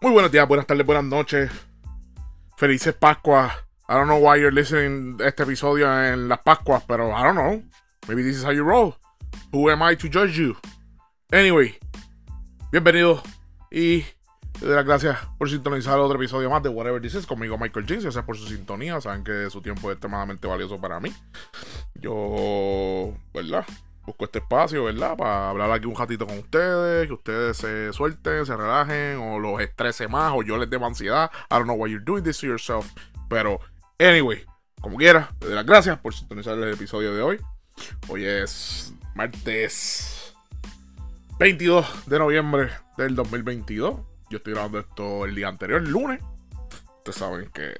Muy buenos días, buenas tardes, buenas noches. Felices Pascuas. I don't know why you're listening este episodio en las Pascuas, pero I don't know. Maybe this is how you roll. Who am I to judge you? Anyway, bienvenidos y le doy las gracias por sintonizar otro episodio más de Whatever This Is conmigo, Michael James. Gracias por su sintonía. Saben que su tiempo es extremadamente valioso para mí. Yo, ¿verdad? Busco este espacio, ¿verdad? Para hablar aquí un ratito con ustedes, que ustedes se suelten, se relajen, o los estrese más, o yo les dé ansiedad. I don't know why you're doing this to yourself. Pero, anyway, como quiera, le doy las gracias por sintonizar el episodio de hoy. Hoy es martes 22 de noviembre del 2022. Yo estoy grabando esto el día anterior, lunes. Ustedes saben que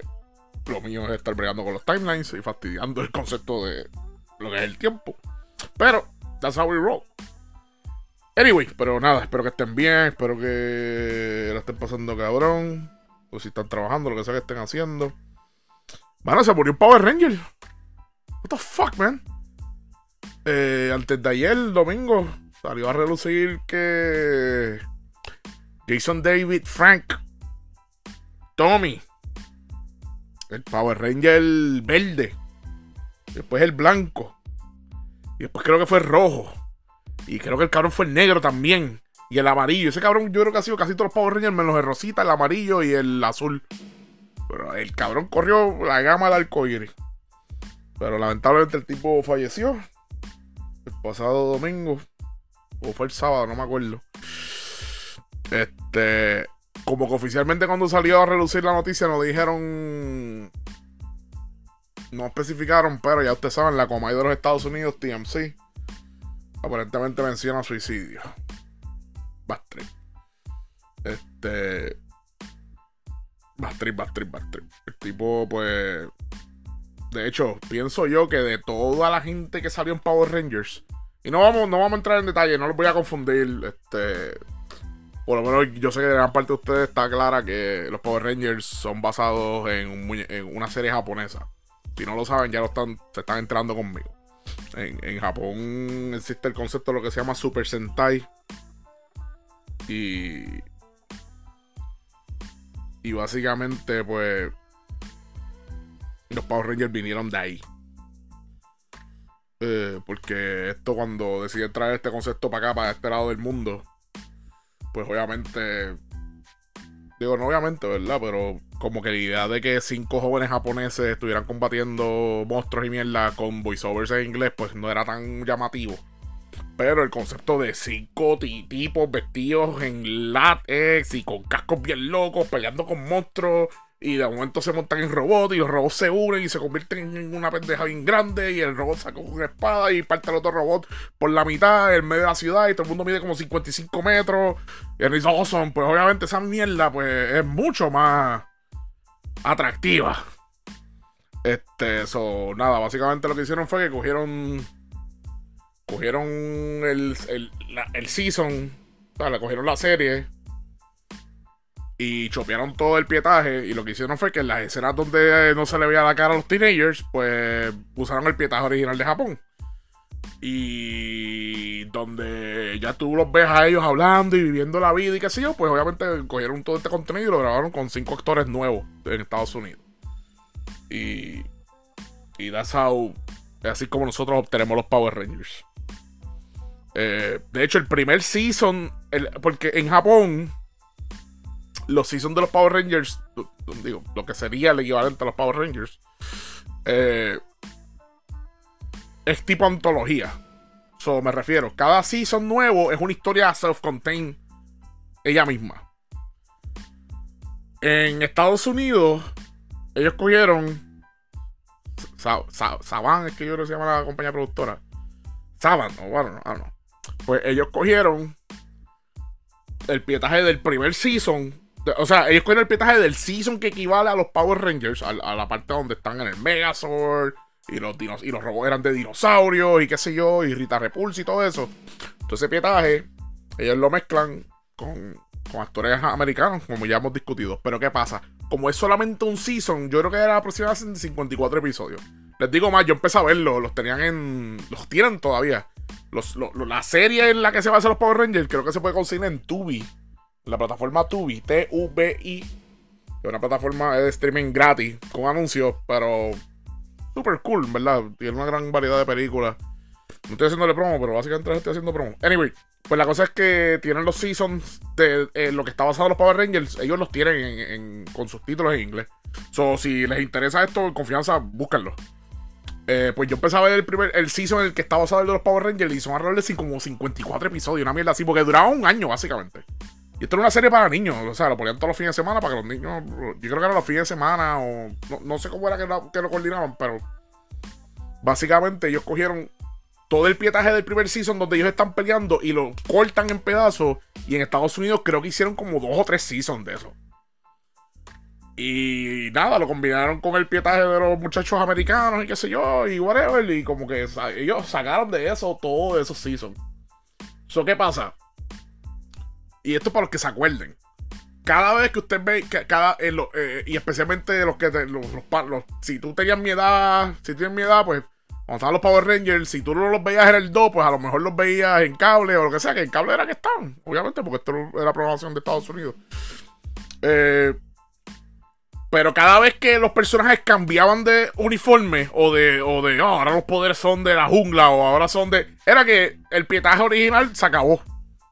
lo mío es estar bregando con los timelines y fastidiando el concepto de lo que es el tiempo. Pero That's how we roll. Anyway, pero nada, espero que estén bien, espero que la estén pasando cabrón. O si están trabajando, lo que sea que estén haciendo. Mano, se murió un Power Ranger. What the fuck, man? Eh, antes de ayer, domingo, salió a relucir que Jason David Frank Tommy, el Power Ranger verde, después el blanco, y después creo que fue rojo. Y creo que el cabrón fue el negro también. Y el amarillo. Ese cabrón yo creo que ha sido casi todos los Power Rangers, menos el rosita, el amarillo y el azul. Pero el cabrón corrió la gama del arcoíris. Pero lamentablemente el tipo falleció. El pasado domingo. O fue el sábado, no me acuerdo. Este. Como que oficialmente cuando salió a relucir la noticia nos dijeron no especificaron, pero ya ustedes saben, la Comay de los Estados Unidos, TMC, aparentemente menciona suicidio. Bastri. Este. Bastri, Bastri, Bastri. El tipo, pues. De hecho, pienso yo que de toda la gente que salió en Power Rangers. Y no vamos, no vamos a entrar en detalle, no los voy a confundir. Este. Por lo menos yo sé que de gran parte de ustedes está clara que los Power Rangers son basados en, en una serie japonesa. Si no lo saben, ya lo están, se están entrando conmigo. En, Japón existe el concepto de lo que se llama Super Sentai. Y. Y básicamente, pues. Los Power Rangers vinieron de ahí. Eh, porque esto, cuando deciden traer este concepto para acá, para este lado del mundo, pues obviamente. Digo, no obviamente, ¿verdad? Pero como que la idea de que cinco jóvenes japoneses estuvieran combatiendo monstruos y mierda con voiceovers en inglés, pues no era tan llamativo. Pero el concepto de cinco tipos vestidos en látex y con cascos bien locos, peleando con monstruos y de momento se montan en robots y los robots se unen y se convierten en una pendeja bien grande y el robot saca una espada y parte el otro robot por la mitad en medio de la ciudad y todo el mundo mide como 55 metros. Y es awesome. Pues obviamente esa mierda pues es mucho más atractiva. Este, eso, nada, básicamente lo que hicieron fue que cogieron cogieron el, el, el season, o sea, le cogieron la serie y chopearon todo el pietaje. Y lo que hicieron fue que en las escenas donde no se le veía la cara a los teenagers, pues usaron el pietaje original de Japón. Y donde ya tú los ves a ellos hablando y viviendo la vida y qué sé yo, pues obviamente cogieron todo este contenido y lo grabaron con cinco actores nuevos en Estados Unidos. Y. Y that's how. Es así como nosotros obtenemos los Power Rangers. Eh, de hecho, el primer season. porque en Japón los seasons de los Power Rangers, digo, lo que sería el equivalente a los Power Rangers, eh, es tipo antología. So, me refiero, cada season nuevo es una historia self-contained ella misma. En Estados Unidos, ellos cogieron. Saban, es que yo creo que se llama la compañía productora. Saban, o bueno, no, no. Pues ellos cogieron el pietaje del primer season o sea, ellos cogieron el pietaje del season que equivale a los Power Rangers, a, la parte donde están en el Megazord, y los, y los robots eran de dinosaurios, y qué sé yo, y Rita Repulsa y todo eso. Entonces, ese pietaje, ellos lo mezclan con, con actores americanos, como ya hemos discutido. Pero, ¿qué pasa? Como es solamente un season, yo creo que era aproximadamente 54 episodios. Les digo más, yo empecé a verlo, los tenían en. Los tienen todavía. la serie en la que se basa los Power Rangers, creo que se puede conseguir en Tubi la plataforma Tubi, T-U-B-I, es una plataforma de streaming gratis, con anuncios, pero super cool, ¿verdad? Tiene una gran variedad de películas. No estoy haciéndole promo, pero básicamente estoy haciendo promo. Anyway, pues la cosa es que tienen los seasons de eh, lo que está basado en los Power Rangers. Ellos los tienen con sus títulos en inglés. So, si les interesa esto, en confianza, búsquenlo. Eh, pues yo empecé a ver el primer el season en el que estaba basado en los Power Rangers y son alrededor de como 54 episodios, una mierda así, porque duraba un año, básicamente. Y esto era una serie para niños, o sea, lo ponían todos los fines de semana para que los niños. Yo creo que eran los fines de semana, o. No, sé cómo era que lo coordinaban, pero. Básicamente ellos cogieron todo el pietaje del primer season donde ellos están peleando y lo cortan en pedazos. Y en Estados Unidos creo que hicieron como dos o tres seasons de eso. Y nada, lo combinaron con el pietaje de los muchachos americanos y qué sé yo, y whatever. Y como que ellos sacaron de eso todo esos seasons. ¿Eso qué pasa? Y esto para los que se acuerden. Cada vez que usted ve, cada, eh, y especialmente los que, los, si tú tenías mi edad, si tienes mi edad, pues cuando estaban los Power Rangers, si tú no los veías en el 2, pues a lo mejor los veías en cable o lo que sea, que en cable era que estaban, obviamente, porque esto era programación de Estados Unidos. Eh, pero cada vez que los personajes cambiaban de uniforme o de, o de, oh, ahora los poderes son de la jungla o ahora son de... Era que el pietaje original se acabó.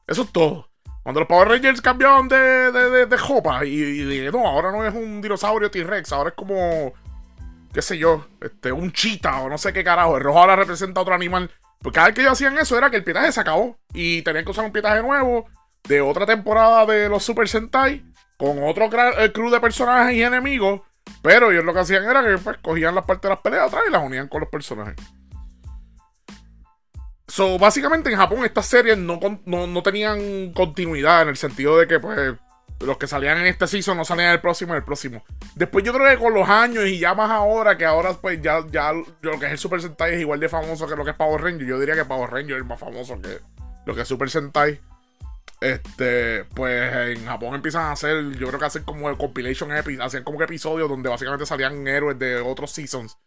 Eso es todo. Cuando los Power Rangers cambiaban de, de, de, jopa y, y, no, ahora no es un dinosaurio T-Rex, ahora es como qué sé yo, este, un chita o no sé qué carajo. El rojo ahora representa otro animal. Porque cada vez que ellos hacían eso era que el pietaje se acabó. Y tenían que usar un pietaje nuevo de otra temporada de los Super Sentai. Con otro crew de personajes y enemigos. Pero ellos lo que hacían era que pues, cogían las partes de las peleas atrás y las unían con los personajes. So, básicamente en Japón estas series no, no, no tenían continuidad en el sentido de que pues los que salían en este season no salían en el próximo en el próximo. Después yo creo que con los años y ya más ahora, que ahora pues ya, ya lo que es el Super Sentai es igual de famoso que lo que es Power Ranger. Yo diría que Power Ranger es más famoso que lo que es Super Sentai. Este, pues en Japón empiezan a hacer, yo creo que hacen como compilation epic, hacen como episodios donde básicamente salían héroes de otros seasons.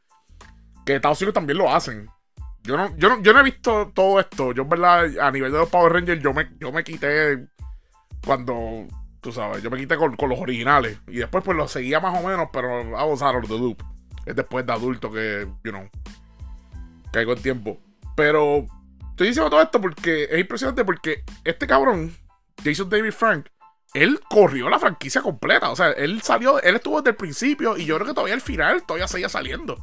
Que Estados Unidos también lo hacen. Yo no, yo no, yo no he visto todo esto. Yo, en verdad, a nivel de los Power Rangers, yo me, yo me quité cuando Tú sabes, yo me quité con, los originales. Y después pues lo seguía más o menos, pero I was out of the. Es después de adulto que, you know, caigo en tiempo. Pero estoy diciendo todo esto porque es impresionante porque este cabrón, Jason David Frank, él corrió la franquicia completa. O sea, él salió, él estuvo desde el principio y yo creo que todavía al final todavía seguía saliendo.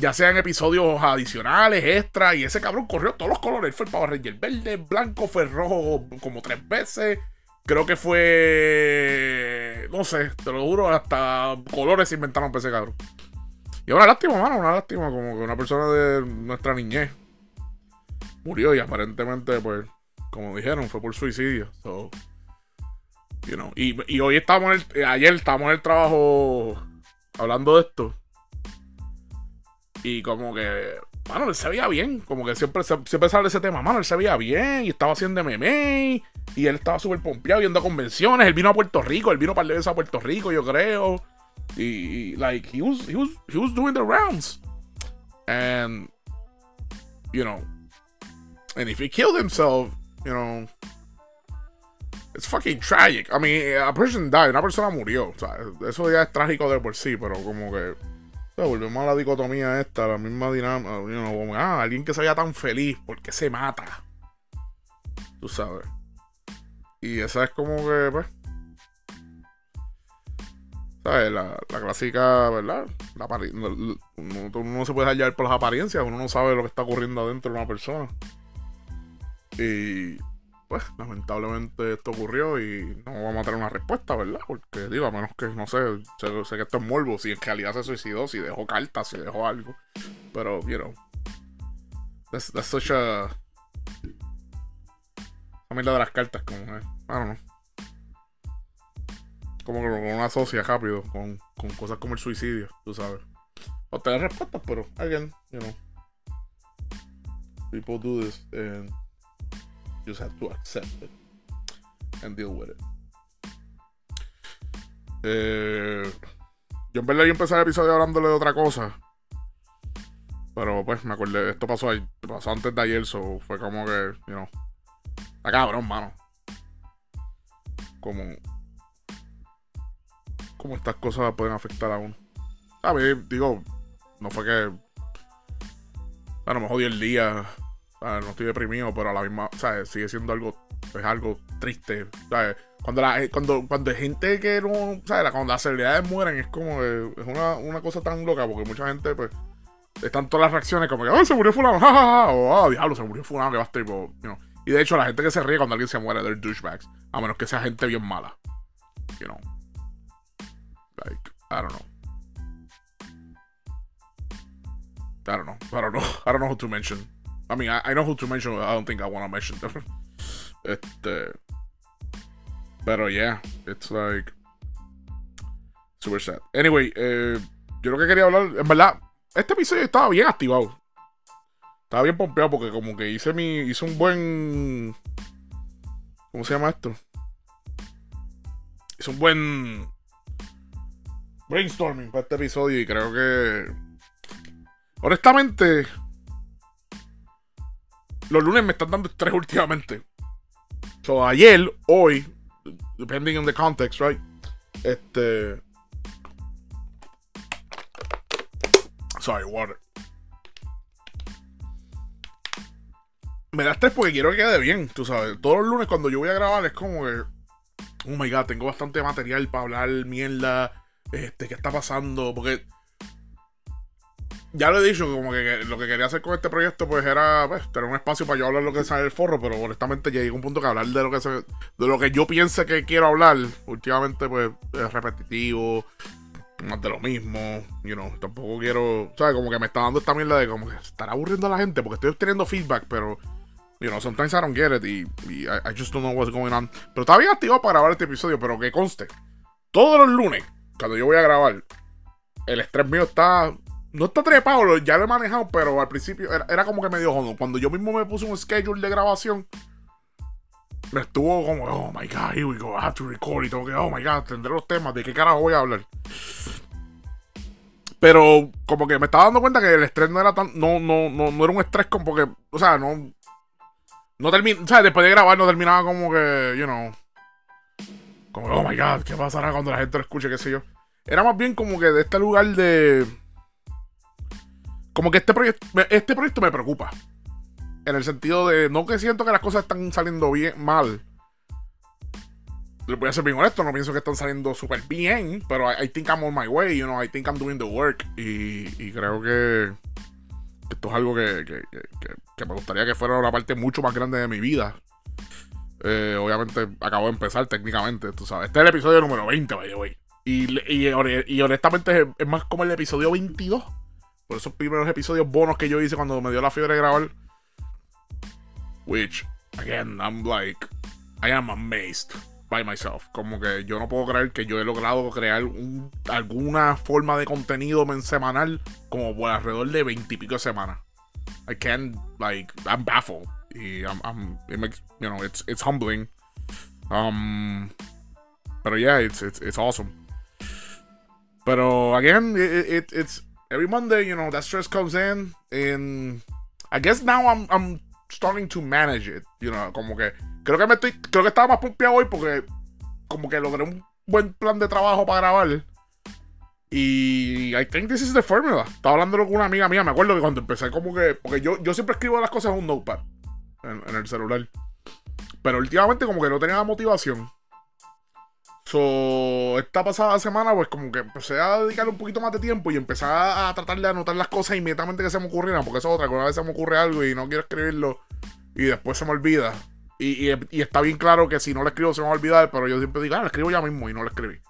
Ya sean episodios adicionales, extra, y ese cabrón corrió todos los colores. Fue el Power Ranger verde, blanco, fue rojo como tres veces. Creo que fue. No sé, te lo juro, hasta colores se inventaron para ese cabrón. Y una lástima, mano, una lástima, como que una persona de nuestra niñez murió y aparentemente, pues, como dijeron, fue por suicidio. So, you know. y, hoy estamos en el, ayer estábamos en el trabajo hablando de esto. Y como que Mano, él se veía bien. Como que siempre, siempre sale ese tema. Mano, él se veía bien. Y estaba haciendo meme. Y él estaba súper pompeado yendo a convenciones. Él vino a Puerto Rico. Él vino un par a Puerto Rico, yo creo. Y, like, he was, he was, he was doing the rounds. And, you know. And if he killed himself, you know. It's fucking tragic. I mean, a person died. Una persona murió. O sea, eso ya es trágico de por sí, pero como que volvemos a la dicotomía esta, la misma dinámica. ah, alguien que se vea tan feliz, porque se mata? Tú sabes. Y esa es como que, pues. ¿Sabes? La, la clásica, ¿verdad? La, uno, no se puede hallar por las apariencias, uno no sabe lo que está ocurriendo adentro de una persona. Y pues lamentablemente esto ocurrió y no vamos a tener una respuesta, ¿verdad? Porque digo, a menos que, no sé, sé, que esto es morbo, si en realidad se suicidó, si dejó cartas, si dejó algo. Pero, you know, that's, that's such a... A mí de las cartas, como, eh, I don't know. Como que una asocia rápido con, con cosas como el suicidio, tú sabes. O tener respuestas, pero, again, you know. People do this and just have to accept it and deal with it. Eh, yo en verdad yo empecé el episodio hablándole de otra cosa. Pero pues me acordé, esto pasó, ahí, pasó antes de ayer, so fue como que, you know. Está cabrón, mano. como. Cómo estas cosas pueden afectar a uno. ¿Sabes? Digo, no fue que. A lo mejor el día. No estoy deprimido, pero a la misma. ¿Sabes? Sigue siendo algo. Es algo triste. Cuando, la, cuando, cuando hay gente que no. ¿Sabes? Cuando las celebridades mueren es como. Es una, una cosa tan loca porque mucha gente, pues están todas las reacciones como que, ¡ay, se murió fulano! ¡Ja, O, ¡ah, diablo, se murió fulano! Que va a you know. Y de hecho, la gente que se ríe cuando alguien se muere, they're douchebags. A menos que sea gente bien mala. You know. Like, I don't know. I don't know. I don't know. I don't know who to mention. I mean, I, know who to mention. I don't think I want to mention them. este. Pero yeah, it's like. Super sad. Anyway, eh, yo lo que quería hablar, en verdad, este episodio estaba bien activado. Estaba bien pompeado porque como que hice mi. Hice un buen. ¿Cómo se llama esto? Hice un buen brainstorming para este episodio y creo que. Honestamente. Los lunes me están dando estrés últimamente. So, ayer, hoy, depending on the context, right? Este. Sorry, water. Me da estrés porque quiero que quede bien, tú sabes. Todos los lunes cuando yo voy a grabar es como que. Oh my god, tengo bastante material para hablar mierda. Este, ¿qué está pasando? Porque. Ya lo he dicho, como que, lo que quería hacer con este proyecto, pues era pues, tener un espacio para yo hablar lo que sale del forro, pero honestamente llegué a un punto que hablar de lo que de lo que yo piense que quiero hablar, últimamente, pues, es repetitivo más de lo mismo, you know, tampoco quiero, ¿sabes? Como que me está dando esta mierda de como que estar aburriendo a la gente porque estoy obteniendo feedback, pero, you know, sometimes I don't get it y, I, just don't know what's going on. Pero estaba bien activo para grabar este episodio, pero que conste, todos los lunes, cuando yo voy a grabar, el estrés mío está, no está trepado, ya lo he manejado, pero al principio era, como que medio jodo. Cuando yo mismo me puse un schedule de grabación, me estuvo como, oh my god, here we go, I have to record. Y tengo que, oh my god, tendré los temas, ¿de qué carajo voy a hablar? Pero como que me estaba dando cuenta que el estrés no era tan. No, no, no, no era un estrés como porque. O sea, no. No termina. O sea, después de grabar no terminaba como que, you know. Como, oh my god, ¿qué pasará cuando la gente lo escuche? ¿Qué sé yo? Era más bien como que de este lugar de. Como que este proyecto. Este proyecto me preocupa. En el sentido de, no que siento que las cosas están saliendo bien, mal. Le voy a ser bien honesto, no pienso que están saliendo súper bien, pero I, think I'm on my way, you know, I think I'm doing the work. Y, creo que, esto es algo que, me gustaría que fuera una parte mucho más grande de mi vida. Eh, obviamente acabo de empezar técnicamente, tú sabes. Este es el episodio número 20, by the way. Y, y, honestamente es, es, más como el episodio 22. Esos primeros episodios bonos que yo hice cuando me dio la fiebre de grabar. Which, again, I'm like, I am amazed by myself. Como que yo no puedo creer que yo he logrado crear alguna forma de contenido semanal como por alrededor de veintipico semanas. I can't, like, I'm baffled. Y I'm, you know, it's, it's humbling. Um, pero yeah, it's, it's, it's awesome. Pero again, it, it, it's every Monday, you know, that stress comes in, and I guess now I'm, I'm starting to manage it. You know, como que creo que me estoy, creo que estaba más pompeado hoy porque como que logré un buen plan de trabajo para grabar. Y I think this is the formula. Estaba hablando con una amiga mía, me acuerdo que cuando empecé como que, porque yo, yo siempre escribo las cosas en un notepad, en, el celular. Pero últimamente como que no tenía la motivación. So, esta pasada semana, pues como que empecé a dedicarle un poquito más de tiempo y empecé a tratar de anotar las cosas inmediatamente que se me ocurrieran, porque eso es otra, que una vez se me ocurre algo y no quiero escribirlo y después se me olvida. Y, está bien claro que si no lo escribo se me va a olvidar, pero yo siempre digo, ah, lo escribo ya mismo y no lo escribí.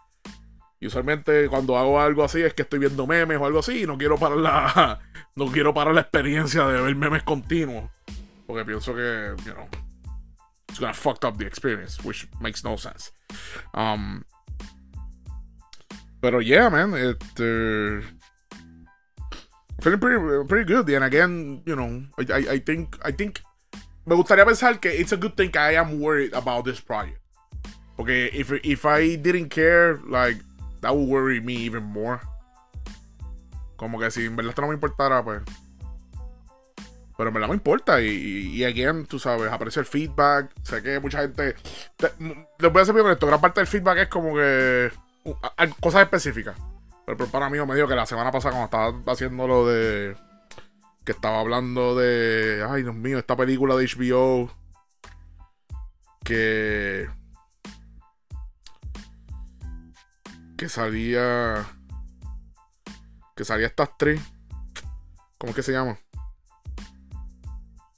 Y usualmente cuando hago algo así es que estoy viendo memes o algo así y no quiero parar la, no quiero parar la experiencia de ver memes continuos. Porque pienso que, you know, it's gonna fuck up the experience, which makes no sense. Um, pero yeah, man, it, uh, feeling pretty, pretty good. And again, you know, I, I think, I think me gustaría pensar que it's a good thing I am worried about this project. Okay, if, if I didn't care, like, that would worry me even more. Como que si en verdad esto no me importara, pues. Pero en verdad me importa. Y, y, again, tú sabes, aprecio el feedback. Sé que mucha gente. les voy a hacer bien esto. Gran parte del feedback es como que. cosas específicas. Pero, para mí me dijo que la semana pasada, cuando estaba haciendo lo de. Que estaba hablando de. Ay, Dios mío, esta película de HBO. Que. Que salía. Que salía esta actriz. ¿Cómo es que se llama?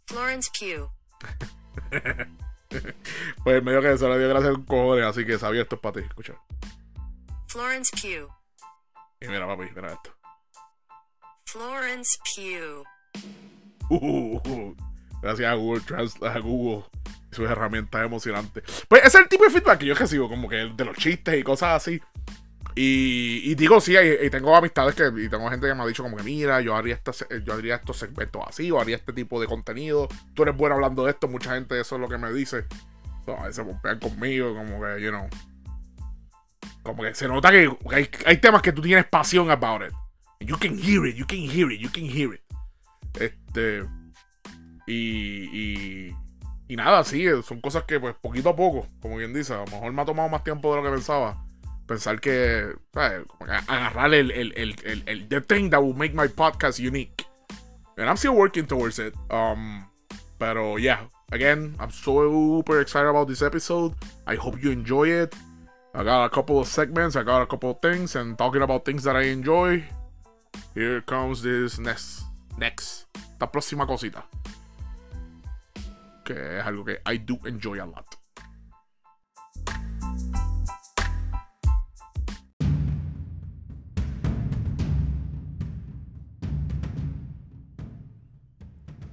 Florence Q. pues medio que se le dio gracias a un cojones, así que sabía esto es para ti. Escucha. Florence Q. Y mira, papi, mira esto. Florence Pugh. Uh, gracias a Google, a Google y sus herramientas emocionantes. Pues ese es el tipo de feedback que yo recibo, como que de los chistes y cosas así. Y, digo, sí, y, tengo amistades que, y tengo gente que me ha dicho como que, mira, yo haría, yo haría estos segmentos así, o haría este tipo de contenido. Tú eres bueno hablando de esto, mucha gente eso es lo que me dice. a veces se conmigo, como que, you know. Como que se nota que hay, temas que tú tienes pasión about it. You can hear it, you can hear it, you can hear it. Este. Y, y, y nada, sí, son cosas que, pues, poquito a poco, como bien dice, a lo mejor me ha tomado más tiempo de lo que pensaba pensar que, agarrar el, el, el, el, the thing that will make my podcast unique. And I'm still working towards it. Um, pero yeah, again, I'm super excited about this episode. I hope you enjoy it. I got a couple of segments, I got a couple of things, and talking about things that I enjoy. Here comes this next, next, la próxima cosita. Que es algo que I do enjoy a lot.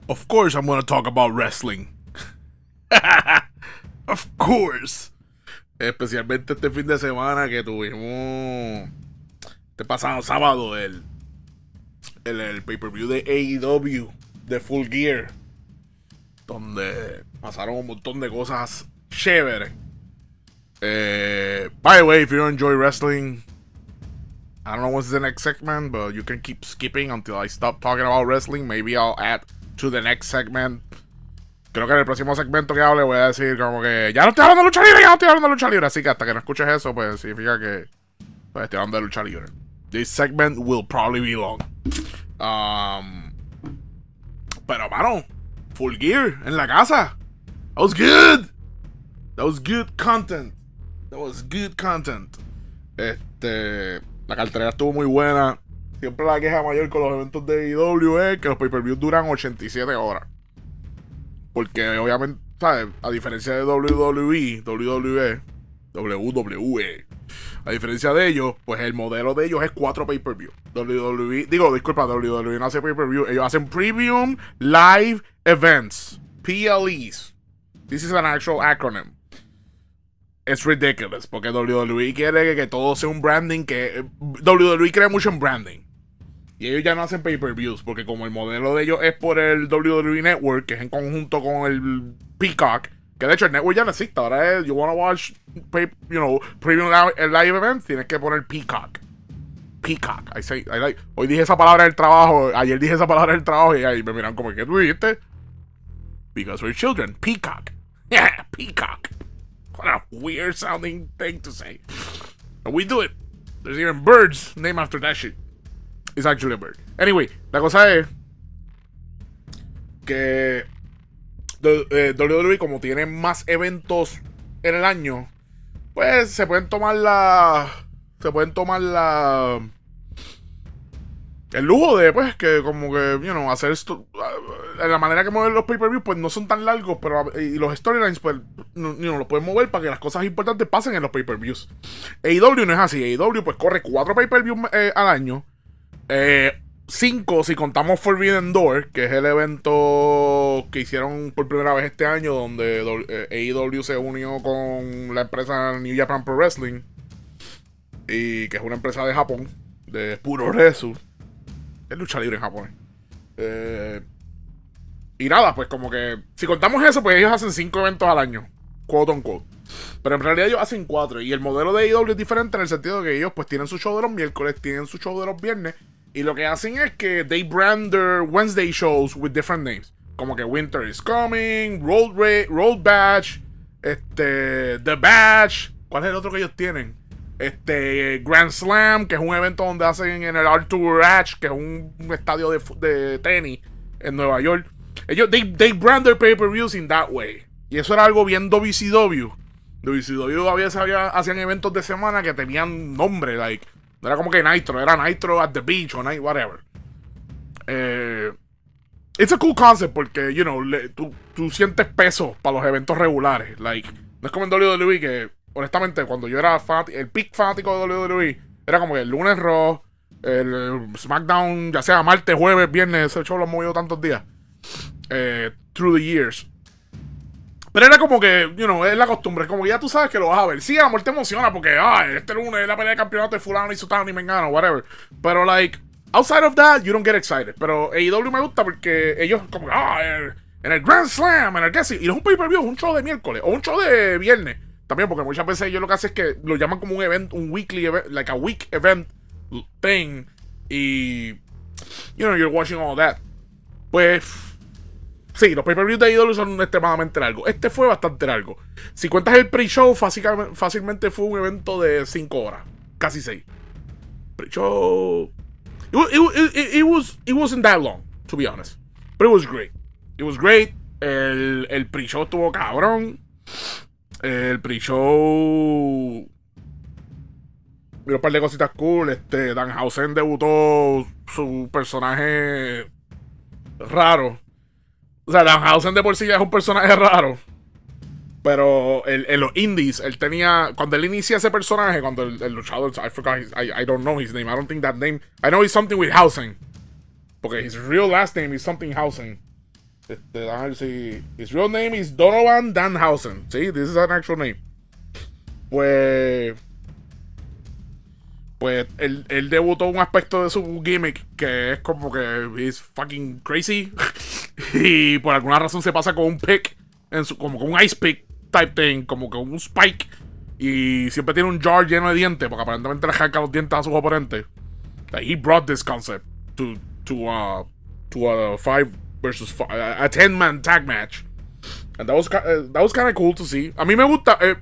Of course, I'm gonna talk about wrestling. of course. Especialmente este fin de semana que tuvimos. Este pasado sábado, el. El, el pay-per-view de AEW de Full Gear. Donde pasaron un montón de cosas chéveres. Eh, by the way, if you don't enjoy wrestling, I don't know what's the next segment, but you can keep skipping until I stop talking about wrestling. Maybe I'll add to the next segment. Creo que en el próximo segmento que hable voy a decir como que ya no estoy hablando de lucha libre, ya no estoy hablando de lucha libre. Así que hasta que no escuches eso, pues significa que pues, estoy hablando de lucha libre. This segment will probably be long. Um, pero, mano, full gear en la casa. That was good. That was good content. That was good content. Este, la cartera estuvo muy buena. Siempre la queja mayor con los eventos de IW es que los pay-per-views duran 87 horas. Porque obviamente, ¿sabes? A diferencia de WWE, WWE, WWE, a diferencia de ellos, pues el modelo de ellos es 4 pay-per-view. WWE, digo, disculpa, WWE no hace pay-per-view, ellos hacen Premium Live Events, PLEs. This is an actual acronym. Es ridiculous, porque WWE quiere que, que todo sea un branding que... WWE cree mucho en branding. Y ellos ya no hacen pay-per-views, porque como el modelo de ellos es por el WWE Network, que es en conjunto con el Peacock, que de hecho el network ya no existe, ahora es, you wanna watch, you know, premium live, event, tienes que poner Peacock. Peacock. I say, I like, hoy dije esa palabra en el trabajo, ayer dije esa palabra en el trabajo y ahí me miran como, ¿qué tú dijiste? Because we're children. Peacock. Yeah, Peacock. What a weird sounding thing to say. But we do it. There's even birds named after that shit. A bird. Anyway, la cosa es que WWE, como tiene más eventos en el año, pues se pueden tomar la. Se pueden tomar la. El lujo de, pues, que como que, you know, hacer esto. La manera que mueven los pay-per-views, pues no son tan largos, pero. Y los storylines, pues, no, you los pueden mover para que las cosas importantes pasen en los pay-per-views. AEW no es así. AEW, pues, corre cuatro pay-per-views eh, al año eh, cinco, si contamos Forbidden Door, que es el evento que hicieron por primera vez este año, donde AEW se unió con la empresa New Japan Pro Wrestling, y que es una empresa de Japón, de puro resu. Es lucha libre en Japón. Eh, y nada, pues como que, si contamos eso, pues ellos hacen cinco eventos al año, quote on quote. Pero en realidad ellos hacen cuatro. Y el modelo de AEW es diferente en el sentido de que ellos pues tienen su show de los miércoles, tienen su show de los viernes Y lo que hacen es que they brand their Wednesday shows with different names. Como que Winter is Coming, Road, Road Batch, este, The Batch. ¿Cuál es el otro que ellos tienen? Este, Grand Slam, que es un evento donde hacen en el Arthur Ashe, que es un, estadio de, de, tenis en Nueva York. Ellos, they, they brand their pay-per-views in that way. Y eso era algo bien WCW. WCW a veces había, hacían eventos de semana que tenían nombre, like. No era como que Nitro, era Nitro at the beach o night, whatever. Eh, it's a cool concept porque, you know, tú, tú, sientes peso para los eventos regulares. Like, no es como en WWE que, honestamente, cuando yo era el peak fanático de WWE, era como que el lunes Raw, el SmackDown, ya sea martes, jueves, viernes, ese show lo he movido tantos días. Eh, through the years. Pero era como que, you know, es la costumbre. Como que ya tú sabes que lo vas a ver. Sí, amor, te emociona porque, ah, este lunes es la pelea de campeonato de fulano y sutano y mengano, whatever. Pero, like, outside of that, you don't get excited. Pero AEW me gusta porque ellos, como que, ah, en el Grand Slam, en el que. Y no es un pay-per-view, es un show de miércoles o un show de viernes. También, porque muchas veces ellos lo que hacen es que lo llaman como un evento, un weekly event, like a week event thing. Y, you know, you're watching all that. Pues Sí, los pay-per-views de IW son extremadamente largos. Este fue bastante largo. Si cuentas el pre-show, fácilmente fue un evento de 5 horas. Casi 6. Pre-show. It, was, it wasn't that long, to be honest. But it was great. It was great. El, el pre-show estuvo cabrón. El pre-show. Vio un par de cositas cool. Este, Danhausen debutó su personaje raro o sea, Danhausen de por sí es un personaje raro. Pero en los indies, él tenía. Cuando él inicia ese personaje, cuando el, luchador. I forgot his, I, I don't know his name. I don't think that name. I know he's something with housing. Porque his real last name is something housing. Este, a ver. His real name is Donovan Danhausen. Sí, this is an actual name. Pues pues él, él, debutó un aspecto de su gimmick que es como que es fucking crazy y por alguna razón se pasa con un pick, en su, como con un ice pick type thing, como con un spike y siempre tiene un jar lleno de dientes porque aparentemente le arranca los dientes a sus oponentes. Like, he brought this concept to, to, uh, to a five versus five, a, ten man tag match. And that was, uh, that was kind of cool to see. A mí me gusta. Eh,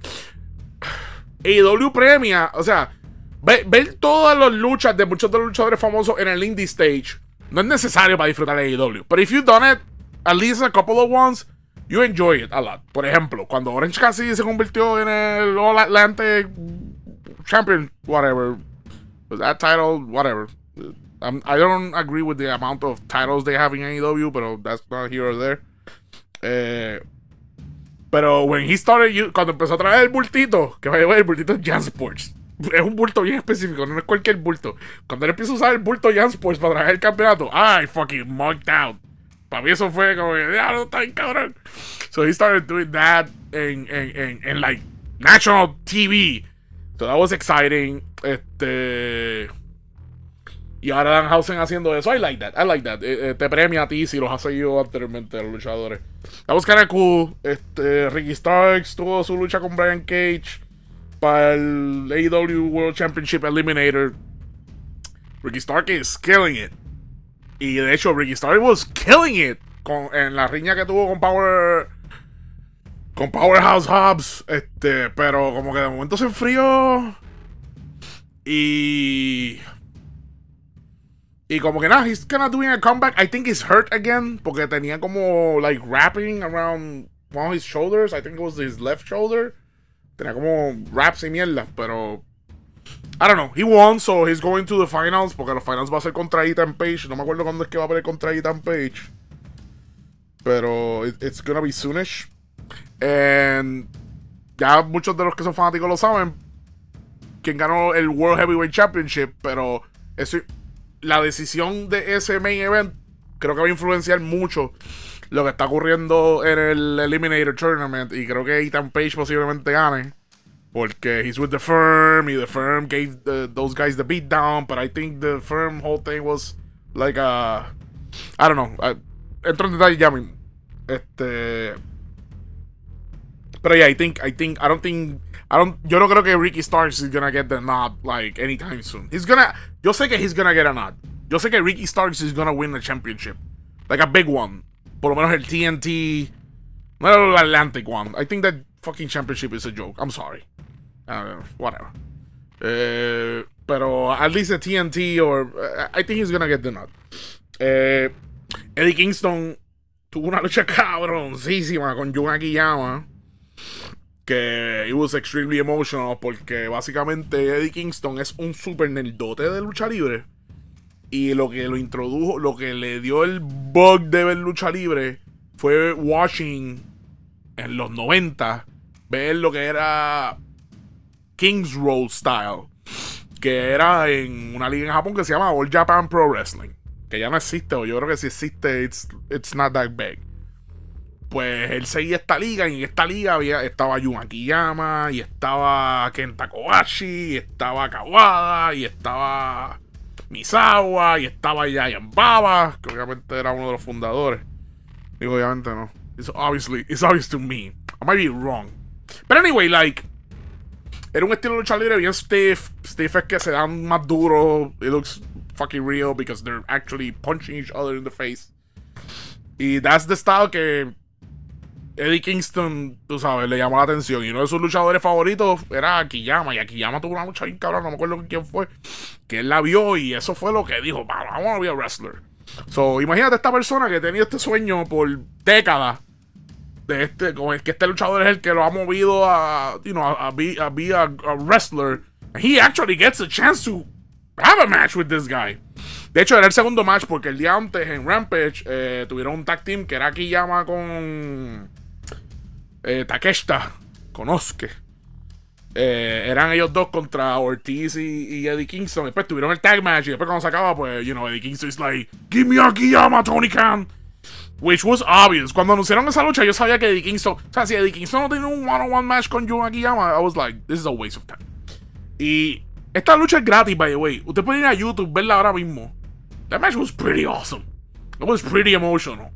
AEW premia, o sea Ver, todas las luchas de muchos de los luchadores famosos en el indie stage no es necesario para disfrutar de AEW. Pero if you've done it at least a couple of ones, you enjoy it a lot. Por ejemplo, cuando Orange Cassidy se convirtió en el All Atlantic Champion, whatever, that title, whatever. I don't agree with the amount of titles they have in AEW, but that's not here or there. Eh, pero when he started, cuando empezó a traer el bultito, que va a llevar el bultito Jan Sports es un bulto bien específico, no es cualquier bulto. Cuando él empieza a usar el bulto Jan Sports para traer el campeonato, ¡ay, fucking marked out! Para mí eso fue como que, ya no está bien cabrón. So he started doing that en, en, en, en like national TV. So that was exciting. Este. Y ahora Danhausen haciendo eso. I like that. I like that. Eh, eh, te premia a ti si los has seguido anteriormente a los luchadores. That was cool. Este, Ricky Starks tuvo su lucha con Brian Cage para el AEW World Championship Eliminator. Ricky Stark is killing it. Y de hecho, Ricky Stark was killing it con, en la riña que tuvo con Power. Con Powerhouse Hobbs. Este, pero como que de momento se enfrió. Y. Y como que nada, he's kind of doing a comeback. I think he's hurt again. Porque tenía como, like, wrapping around one of his shoulders. I think it was his left shoulder. Tenía como raps y mierda, pero. I don't know. He won, so he's going to the finals. Porque los finals va a ser contra Ethan Page. No me acuerdo cuándo es que va a pelear contra Ethan Page. Pero it's gonna be soonish. And ya muchos de los que son fanáticos lo saben. Quien ganó el World Heavyweight Championship. Pero eso, la decisión de ese main event creo que va a influenciar mucho lo que está ocurriendo en el Eliminator Tournament. Y creo que Ethan Page posiblemente gane. Porque he's with the firm y the firm gave those guys the beat down. But I think the firm whole thing was like a. I don't know. entro en detalle ya mismo. Este. Pero yeah, I think, I think, I don't think, I don't, yo no creo que Ricky Starks is gonna get the nod like anytime soon. He's gonna, yo sé que he's gonna get a nod. Yo sé que Ricky Starks is gonna win the championship. Like a big one. Por lo menos el TNT. No el Atlantic one. I think that fucking championship is a joke. I'm sorry. Whatever. Uh, pero at least the TNT or. Uh, I think he's gonna get the nut. Uh, Eddie Kingston tuvo una lucha cabroncísima con Jun Akiyama. Que it was extremely emotional porque básicamente Eddie Kingston es un super nerdote de lucha libre. Y lo que lo introdujo, lo que le dio el bug de ver lucha libre fue watching en los 90, ver lo que era King's Roll Style, que era en una liga en Japón que se llama All Japan Pro Wrestling, que ya no existe, o yo creo que si existe, it's, it's not that big. Pues él seguía esta liga y en esta liga había, estaba Yun Akiyama, y estaba Kenta Kobashi, y estaba Kawada, y estaba Misawa, y estaba Yayan Baba, que obviamente era uno de los fundadores. Digo, obviamente no. It's obviously, it's obvious to me. I might be wrong. But anyway, like, era un estilo de lucha libre bien stiff. Stiff es que se dan más duro. It looks fucking real because they're actually punching each other in the face. Y that's the style que Eddie Kingston, tú sabes, le llamó la atención. Y uno de sus luchadores favoritos era Akiyama. Y Akiyama tuvo una lucha bien cabrón, no me acuerdo quién fue. Que él la vio y eso fue lo que dijo: be a wrestler. So, imagínate esta persona que tenía este sueño por décadas. De este, como es que este luchador es el que lo ha movido a, you know, a, a, be a, wrestler. He actually gets a chance to have a match with this guy. De hecho, era el segundo match porque el día antes en Rampage eh, tuvieron un tag team que era Akiyama con eh, Takeshita, con Osuke. Eh, eran ellos dos contra Ortiz y, Eddie Kingston. Después tuvieron el tag match y después cuando se acaba, pues, you know, Eddie Kingston is like, Give me Akiyama, Tony Khan. Which was obvious. Cuando anunciaron esa lucha, yo sabía que Eddie Kingston. O sea, si Eddie Kingston no tenía un one-on-one match con Jun Akiyama, I was like, this is a waste of time. Y esta lucha es gratis, by the way. Usted puede ir a YouTube, verla ahora mismo. That match was pretty awesome. It was pretty emotional.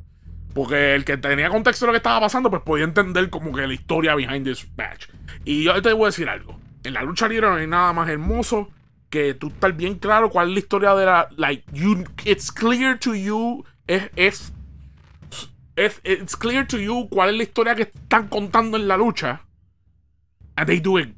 Porque el que tenía contexto de lo que estaba pasando, pues podía entender como que la historia behind this match. Y yo te voy a decir algo. En la lucha libre no hay nada más hermoso que tú estar bien claro cuál es la historia de la. Like, you, it's clear to you. Es, es, es, it's clear to you cuál es la historia que están contando en la lucha. And they do it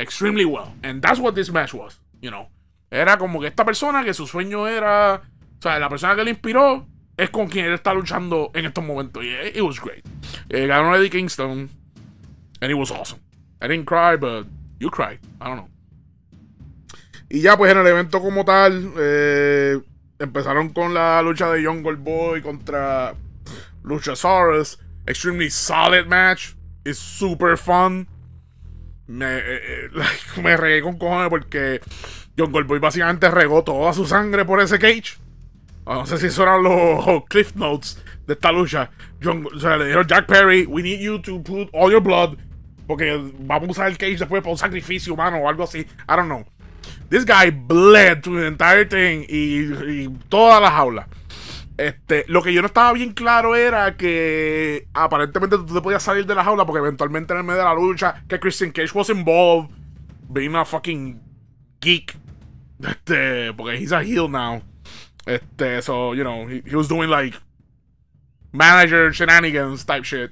extremely well. And that's what this match was, you know. Era como que esta persona que su sueño era. O sea, la persona que le inspiró es con quien él está luchando en estos momentos. Y it, was great. Eh, ganó Eddie Kingston. And it was awesome. I didn't cry, but you cried. I don't know. Y ya, pues en el evento como tal, eh, empezaron con la lucha de Jungle Boy contra Luchasaurus. Extremely solid match. It's super fun. Me, eh, eh regué con cojones porque Jungle Boy básicamente regó toda su sangre por ese cage. No sé si eso eran los cliff notes de esta lucha. Jack Perry, we need you to put all your blood. Porque vamos a usar el cage después para un sacrificio humano o algo así. I don't know. This guy bled to the entire thing y, toda la jaula. Este, lo que yo no estaba bien claro era que aparentemente tú te podías salir de la jaula porque eventualmente en el medio de la lucha que Christian Cage was involved being a fucking geek. Este, porque he's a heel now. Este, so, you know, he, he was doing like manager shenanigans type shit.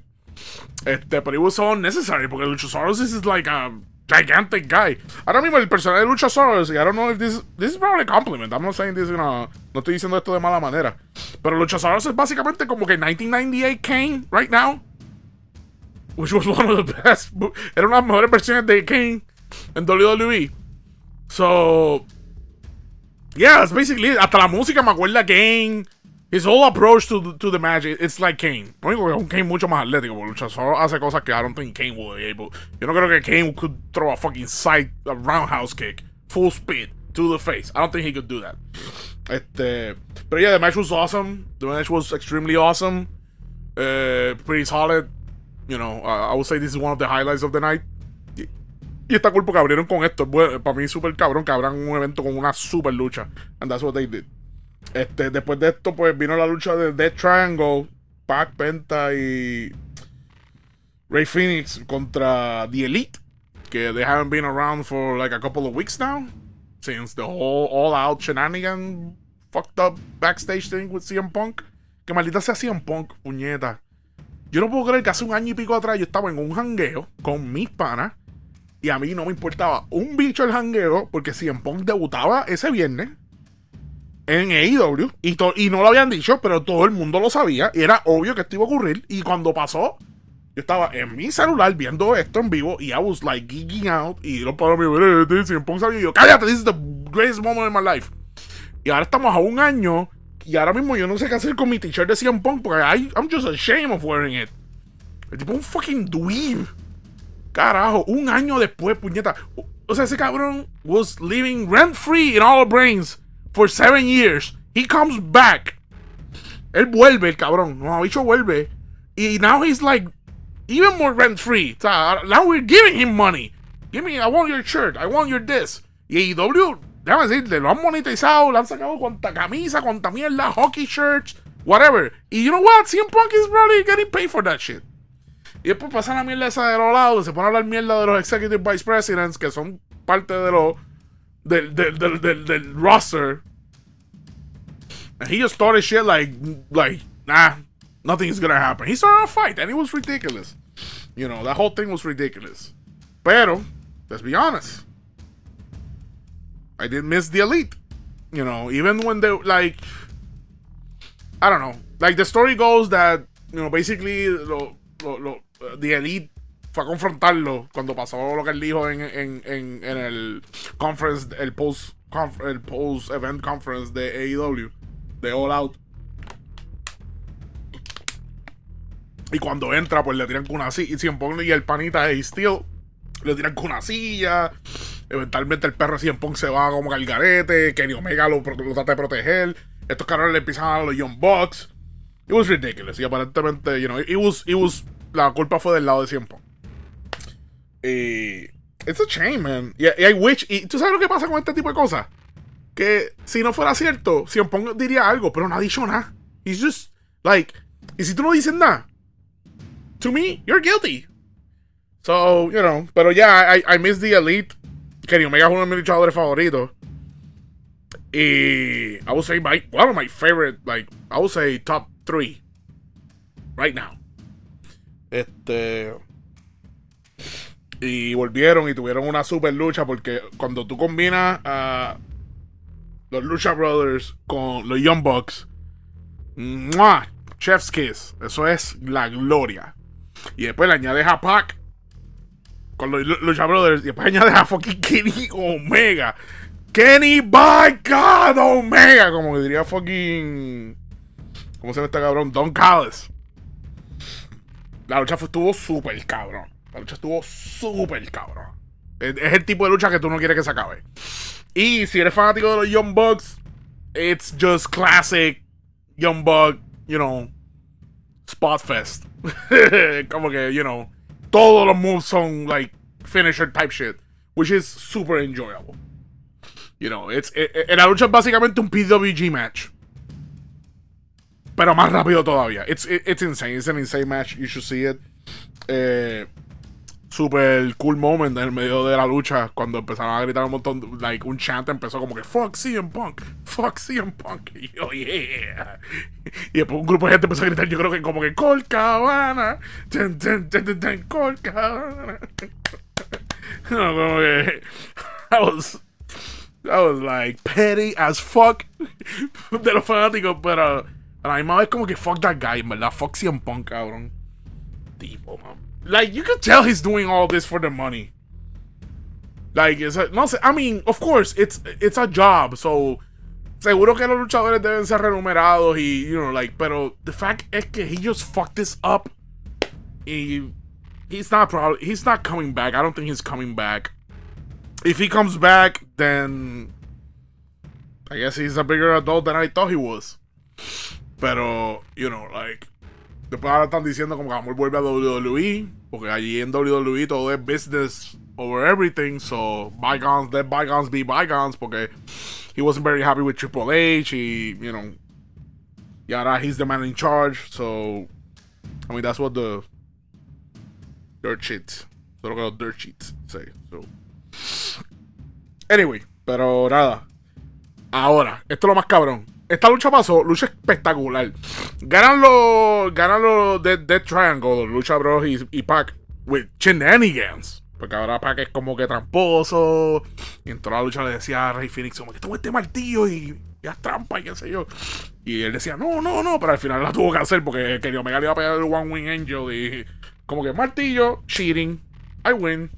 Este, but it was so unnecessary porque Luchasaurus is like a gigantic guy. Ahora mismo el personaje de Luchasaurus, I don't know if this, this is probably a compliment. I'm not saying this, you know, no estoy diciendo esto de mala manera. Pero Luchasaurus es básicamente como que 1998 Kane right now. Which was one of the best. Era una de las mejores versiones de Kane en WWE. So, Yeah, it's basically Hasta la música me acuerda Kane. His whole approach to the, to the match, it's like Kane. Único Kane mucho más atlético, porque luchador hace cosas que I don't think Kane would be able. Yo no creo que Kane could throw a fucking side, a roundhouse kick, full speed, to the face. I don't think he could do that. Este, but yeah, the match was awesome. The match was extremely awesome. Uh, pretty solid. You know, uh, I would say this is one of the highlights of the night. Y está cool porque abrieron con esto. para mí, súper cabrón que abran un evento con una super lucha. And that's what they did. Este, después de esto, pues vino la lucha de Death Triangle, Pac, Penta y Ray Phoenix contra The Elite. Que they haven't been around for like a couple of weeks now. Since the whole all out shenanigan fucked up backstage thing with CM Punk. Que maldita sea CM Punk, puñeta. Yo no puedo creer que hace un año y pico atrás yo estaba en un jangueo con mis panas. Y a mí no me importaba un bicho el jangueo. Porque CM Punk debutaba ese viernes en AEW. Y, y no lo habían dicho, pero todo el mundo lo sabía. Y era obvio que esto iba a ocurrir. Y cuando pasó, yo estaba en mi celular viendo esto en vivo. Y I was like geeking out. Y lo para mí, CM Punk salió. Y yo, cállate, this is the greatest moment of my life. Y ahora estamos a un año. Y ahora mismo yo no sé qué hacer con mi t-shirt de CM Punk. Porque I'm just ashamed of wearing it. El tipo un fucking dweeb. Carajo, un año después, puñeta. O sea, ese cabrón was living rent free in our brains for seven years. He comes back. Él vuelve, el cabrón. No, ha dicho vuelve. Y now he's like even more rent free. Now we're giving him money. Give me, I want your shirt. I want your this. Y AEW, déjame decirte, lo han monetizado, le han sacado cuanta camisa, cuanta mierda, hockey shirts, whatever. Y you know what? CM Punk is probably getting paid for that shit. Y después pasa la mierda esa de los lados, se pone a hablar mierda de los executive vice presidents, que son parte de los del, del, del, del, del roster. And he just started shit like, like, nah, nothing is gonna happen. He started a fight, and it was ridiculous. You know, that whole thing was ridiculous. Pero, let's be honest. I did miss the elite. You know, even when they, like, I don't know. Like, the story goes that, you know, basically, lo, lo, lo, The Elite fue a confrontarlo cuando pasó lo que él dijo en, en, en, el conference, el post, el post event conference de AEW, de All Out. Y cuando entra, pues le tiran con una silla. Y, y el panita de Steel le tiran con una silla. Eventualmente el perro de Punk se va como garete. Kenny Omega lo, trata de proteger. Estos cabrones le empiezan a los Young Bucks. It was ridiculous. Y aparentemente, you know, it was, it was la culpa fue del lado de Cien Y. It's a shame, man. Y, hay wish. Y tú sabes lo que pasa con este tipo de cosas. Que si no fuera cierto, Cien diría algo, pero no ha dicho nada. He's just like. Y si tú no dices nada, to me, you're guilty. So, you know, pero ya, yeah, I, I miss the Elite. Kenny Omega es uno de mis luchadores favoritos. Y I would say my one of my favorite, like I would say top three right now. Este. Y volvieron y tuvieron una super lucha porque cuando tú combinas a los Lucha Brothers con los Young Bucks, ¡mua! Chef's Kiss, eso es la gloria. Y después le añades a Pac con los Lucha Brothers y después añades a fucking Kenny Omega. Kenny by God Omega, como diría fucking. ¿Cómo se llama este cabrón? Don Callis. La lucha estuvo súper cabrón. La lucha estuvo súper cabrón. Es, el tipo de lucha que tú no quieres que se acabe. Y si eres fanático de los Young Bucks, it's just classic Young Bug, you know, Spot Fest. Como que, you know, todos los moves son like finisher type shit, which is super enjoyable. You know, it's, la lucha es básicamente un PWG match pero más rápido todavía. It's, it's insane. It's an insane match. You should see it. Eh, super cool moment en el medio de la lucha cuando empezaron a gritar un montón, like un chant empezó como que fuck CM Punk, fuck CM Punk, y yeah. Y después un grupo de gente empezó a gritar, yo creo que como que Col Cabana, ten, ten, ten, ten, Col Cabana. no, como que, that was, that was like petty as fuck de los fanáticos, pero misma vez como que fuck that guy, ¿verdad? Fuck CM Punk, cabrón. Tipo, man. Like, you can tell he's doing all this for the money. Like, it's a, no sé, I mean, of course, it's, it's a job, so... Seguro que los luchadores deben ser renumerados y, you know, like, pero the fact es que he just fucked this up. He, he's not probably, he's not coming back. I don't think he's coming back. If he comes back, then I guess he's a bigger adult than I thought he was. Pero, you know, like. Después ahora están diciendo como que Amor vuelve a WWE. Porque allí en WWE todo es business over everything. So, bygones, let bygones be bygones. Porque he wasn't very happy with Triple H. Y, you know. Y ahora he's the man in charge. So, I mean, that's what the dirt sheets. Solo que los dirt sheets say. So. Anyway, pero nada. Ahora, esto es lo más cabrón. Esta lucha pasó, lucha espectacular. Ganan los, ganan los Dead, Dead Triangle, Lucha Bros y, y Pac, with shenanigans. Porque ahora Pac es como que tramposo. Y en toda la lucha le decía a Rey Phoenix, como que toma este martillo y, y haz trampa y qué sé yo. Y él decía, no, no, no, pero al final la tuvo que hacer porque Kenny Omega le iba a pegar el One Wing Angel y como que martillo, cheating, I win.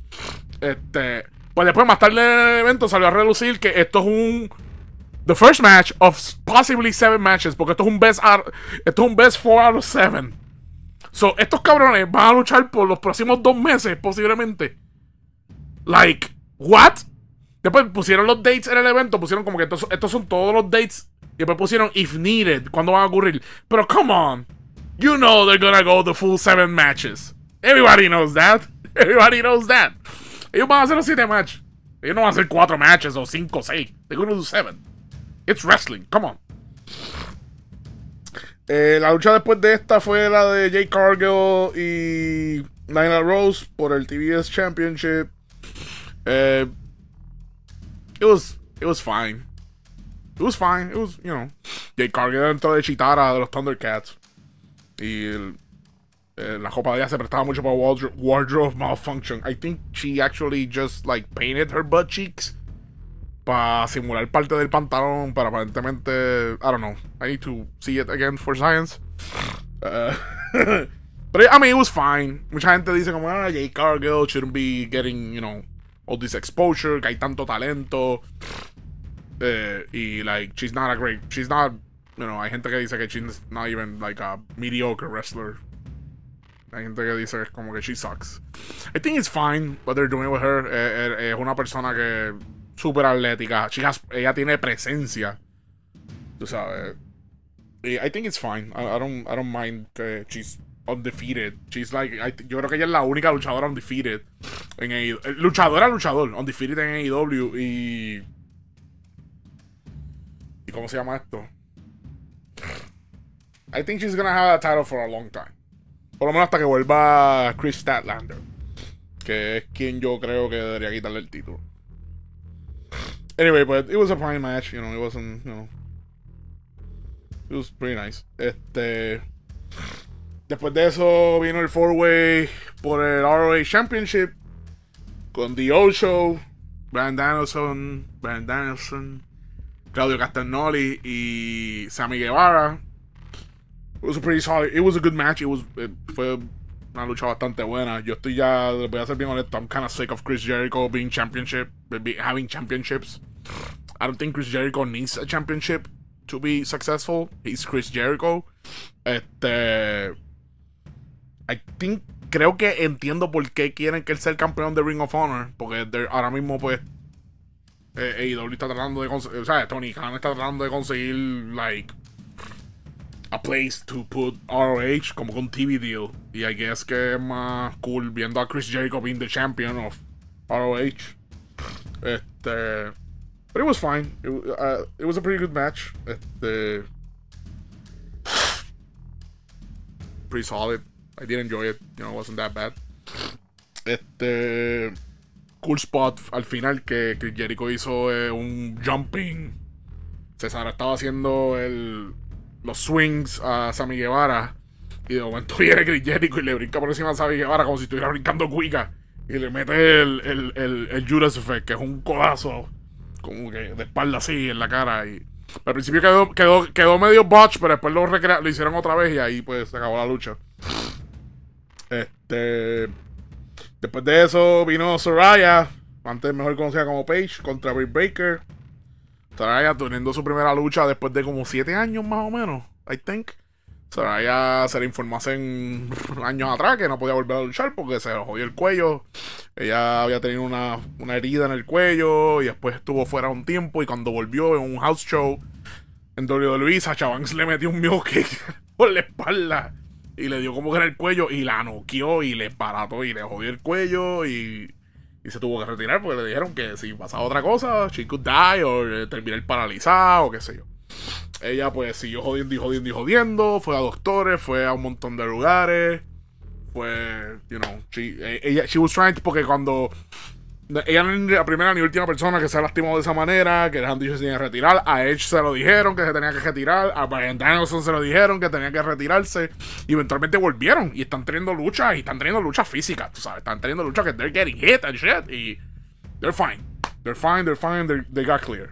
Este, pues después más tarde en el evento salió a relucir que esto es un the first match of possibly seven matches porque esto es un best out, four out of seven. So, estos cabrones van a luchar por los próximos dos meses posiblemente. Like, what? Después pusieron los dates en el evento, pusieron como que estos, estos son todos los dates y después pusieron if needed, cuando van a ocurrir. Pero come on. You know they're gonna go the full seven matches. Everybody knows that. Everybody knows that. Ellos van a hacer los siete matches. Ellos no van a hacer cuatro matches o cinco o seis. They're gonna do seven. It's wrestling. Come on. Eh, la lucha después de esta fue la de Jay Cargill y Nyla Rose por el TBS Championship. Eh, it was it was fine. It was fine. It was, you know, Jay Cargill dentro de Chitara de los Thundercats. Y eh, la copa de ella se prestaba mucho para wardrobe, wardrobe malfunction. I think she actually just like painted her butt cheeks para simular parte del pantalón, para aparentemente, I don't know. I need to see it again for science. Uh, but I mean, it was fine. Mucha gente dice como, ah, Jay Cargill shouldn't be getting, you know, all this exposure, que hay tanto talento. Uh, y like, she's not a great, she's not, you know, hay gente que dice que she's not even like a mediocre wrestler. Hay gente que dice que como que she sucks. I think it's fine what they're doing with her. Eh, eh, es una persona que súper atlética. Has, ella tiene presencia. Tú sabes. I think it's fine. I, I, don't, I don't mind que she's undefeated. She's like, yo creo que ella es la única luchadora undefeated en AEW. Luchadora, luchador, undefeated en AEW y. ¿Y cómo se llama esto? I think she's gonna have that title for a long time. Por lo menos hasta que vuelva Chris Statlander. Que es quien yo creo que debería quitarle el título. Anyway, but it was a prime match, you know, it wasn't, you know. It was pretty nice. Este. Después de eso vino el four-way por el ROH Championship con The Show, Brand Danielson, Brand Danielson, Claudio Castagnoli y Sammy Guevara. It was a pretty solid. It was a good match. It was it fue una lucha bastante buena. Yo estoy ya, voy a ser bien honesto, I'm kind of sick of Chris Jericho being championship, having championships. I don't think Chris Jericho needs a championship to be successful. He's Chris Jericho. Este. I think. Creo que entiendo por qué quieren que él sea el campeón de Ring of Honor. Porque ahora mismo, pues. Eh, AEW está tratando de conseguir. O sea, Tony Khan está tratando de conseguir, like. A place to put ROH como con TV deal. Y I guess que es más cool viendo a Chris Jericho being the champion of ROH. Este. But it was fine. It, uh, it was a pretty good match. Este, pretty solid. I did enjoy it. You know, it wasn't that bad. Este. Cool spot al final que Chris Jericho hizo eh, un jumping. César estaba haciendo el, los swings a Sammy Guevara. Y de momento viene Chris y le brinca por encima a Sammy Guevara como si estuviera brincando cuica. Y le mete el, el, el, el Judas Effect, que es un codazo como que de espalda así en la cara. Y al principio quedó, quedó, quedó medio botch, pero después lo, lo hicieron otra vez y ahí pues se acabó la lucha. Este. Después de eso vino Soraya, antes mejor conocida como Paige, contra Britt Baker. Soraya teniendo su primera lucha después de como 7 años más o menos, I think. Soraya se le informó hace años atrás que no podía volver a luchar porque se le jodió el cuello. Ella había tenido una, herida en el cuello y después estuvo fuera un tiempo y cuando volvió en un house show en WWE, Sacha Banks le metió un mioque por la espalda y le dio como que en el cuello y la noqueó y le parató y le jodió el cuello y, y se tuvo que retirar porque le dijeron que si pasaba otra cosa, she could die o eh, terminar paralizada o qué sé yo. Ella pues siguió jodiendo y jodiendo y jodiendo. Fue a doctores, fue a un montón de lugares. Fue, you know, she, eh, ella, she was trying, porque cuando ella no es la primera ni última persona que se ha lastimado de esa manera, que les han dicho que se tenía que retirar. A Edge se lo dijeron que se tenía que retirar. A Brian Danielson se lo dijeron que tenía que retirarse. Y eventualmente volvieron. Y están teniendo luchas. Y están teniendo luchas físicas, tú sabes. Están teniendo luchas que they're getting hit and shit. Y they're fine. They're fine, they're fine, they got clear.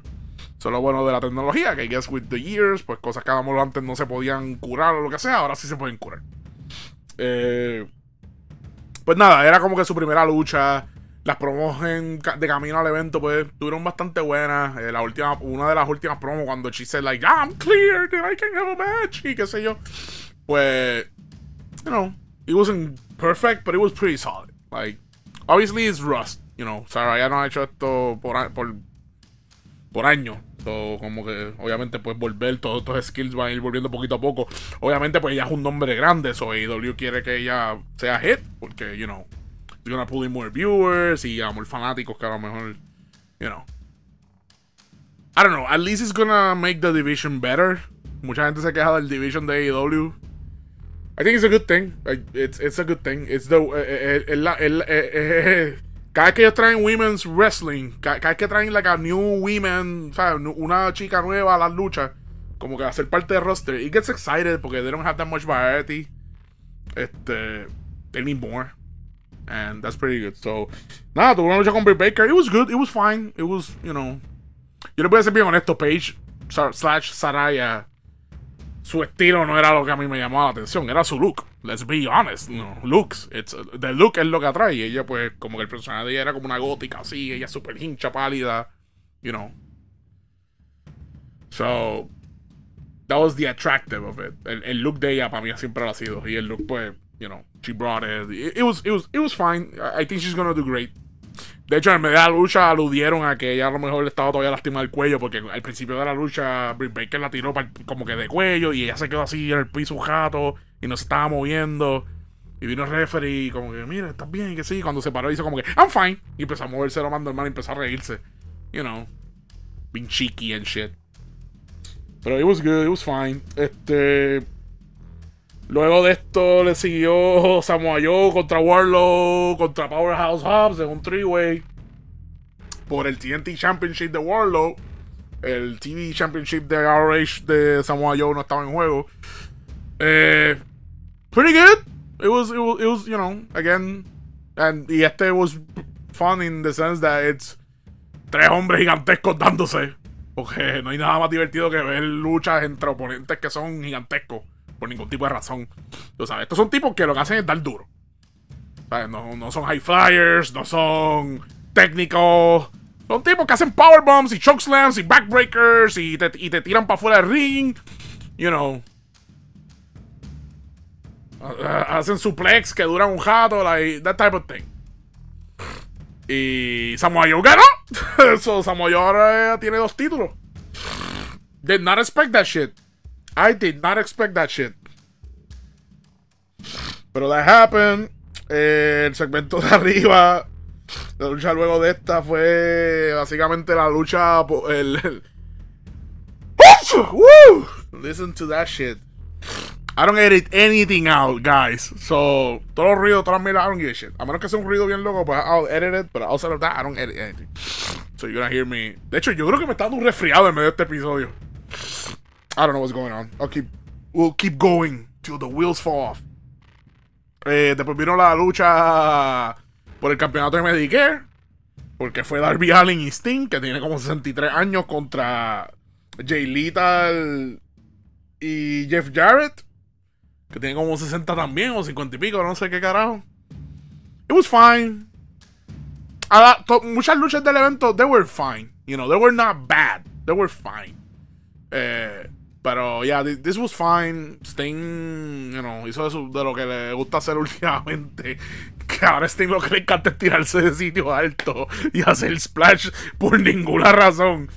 Eso es lo bueno de la tecnología, que I guess with the years, pues cosas que antes no se podían curar o lo que sea, ahora sí se pueden curar. Eh, pues nada, era como que su primera lucha. Las promos de camino al evento, pues, tuvieron bastante buenas. Eh, la última, una de las últimas promos cuando she said, like, I'm clear, I can have a match, y qué sé yo. Pues, you know, it wasn't perfect, but it was pretty solid. Like, obviously it's rust, you know. ya no ha hecho esto por, por, por años. So, como que, obviamente, pues volver, todos estos skills van a ir volviendo poquito a poco. Obviamente, pues ella es un nombre grande, so AEW quiere que ella sea hit, porque, you know, it's gonna pull in more viewers y a more fanáticos que a lo mejor, you know. I don't know, at least it's gonna make the division better. Mucha gente se queja del division de AEW. I think it's a good thing. It's, it's a good thing. It's the. Eh, eh, eh, cada vez que ellos traen women's wrestling, cada, vez que traen like a new women, ¿sabes? Una chica nueva a las luchas, como que a ser parte del roster, it gets excited porque they don't have that much variety. Este, they need more. And that's pretty good. So, nada, tuvo una lucha con Britt Baker. It was good. It was fine. It was, you know. Yo le voy a ser bien honesto, Page slash Saraya su estilo no era lo que a mí me llamaba la atención, era su look. Let's be honest, no, looks. It's, the look es lo que atrae. Ella, pues, como que el personaje de ella era como una gótica así, ella súper hincha, pálida, you know. So, that was the attractive of it. El, look de ella para mí siempre lo ha sido. Y el look, pues, you know, she brought it. It, was, it was, it was fine. I think she's gonna do great. De hecho, en medio de la lucha aludieron a que ella a lo mejor le estaba todavía lastimada el cuello porque al principio de la lucha Britt Baker la tiró como que de cuello y ella se quedó así en el piso jato y no se estaba moviendo. Y vino el referee y como que, mira, estás bien, que sí. Cuando se paró hizo como que, I'm fine. Y empezó a moverse lo más normal y empezó a reírse. You know, being cheeky and shit. Pero it was good, it was fine. Este... Luego de esto le siguió Samoa Joe contra Warlow, contra Powerhouse Hobbs en un three-way por el TNT Championship de Warlow. El TV Championship de RH de Samoa Joe no estaba en juego. Eh, pretty good. It was, it was, it was, you know, again, and y este was fun in the sense that it's tres hombres gigantescos dándose. Porque no hay nada más divertido que ver luchas entre oponentes que son gigantescos por ningún tipo de razón. Sabes, estos son tipos que lo que hacen es dar duro. No, no son high flyers, no son técnicos. Son tipos que hacen powerbombs y chokeslams y backbreakers y te, tiran para afuera del ring. You know. Hacen suplex que duran un jato, like that type of thing. Y Samoa Joe ganó. so Samoa Joe ahora tiene dos títulos. Did not expect that shit. I did not expect that shit. Pero that happened. Eh, el segmento de arriba. La lucha luego de esta fue básicamente la lucha. El, el Woo! Listen to that shit. I don't edit anything out, guys. So, todos los ruidos, todas las I don't give a shit. A menos que sea un ruido bien loco, pues I'll edit it. But outside of that, I don't edit anything. So, you're gonna hear me. De hecho, yo creo que me está dando un resfriado en medio de este episodio. I don't know what's going on. I'll keep, we'll keep going till the wheels fall off. Eh, después vino la lucha por el campeonato de Medicare. Porque fue Darby Allin y Sting, que tiene como 63 años, contra Jay Lethal y Jeff Jarrett, que tiene como 60 también, o 50 y pico, no sé qué carajo. It was fine. muchas luchas del evento, they were fine. You know, they were not bad. They were fine. Eh, pero yeah, this was fine. Sting, you know, hizo eso de lo que le gusta hacer últimamente. Que ahora Sting lo que le encanta es tirarse de sitio alto y hacer splash por ninguna razón.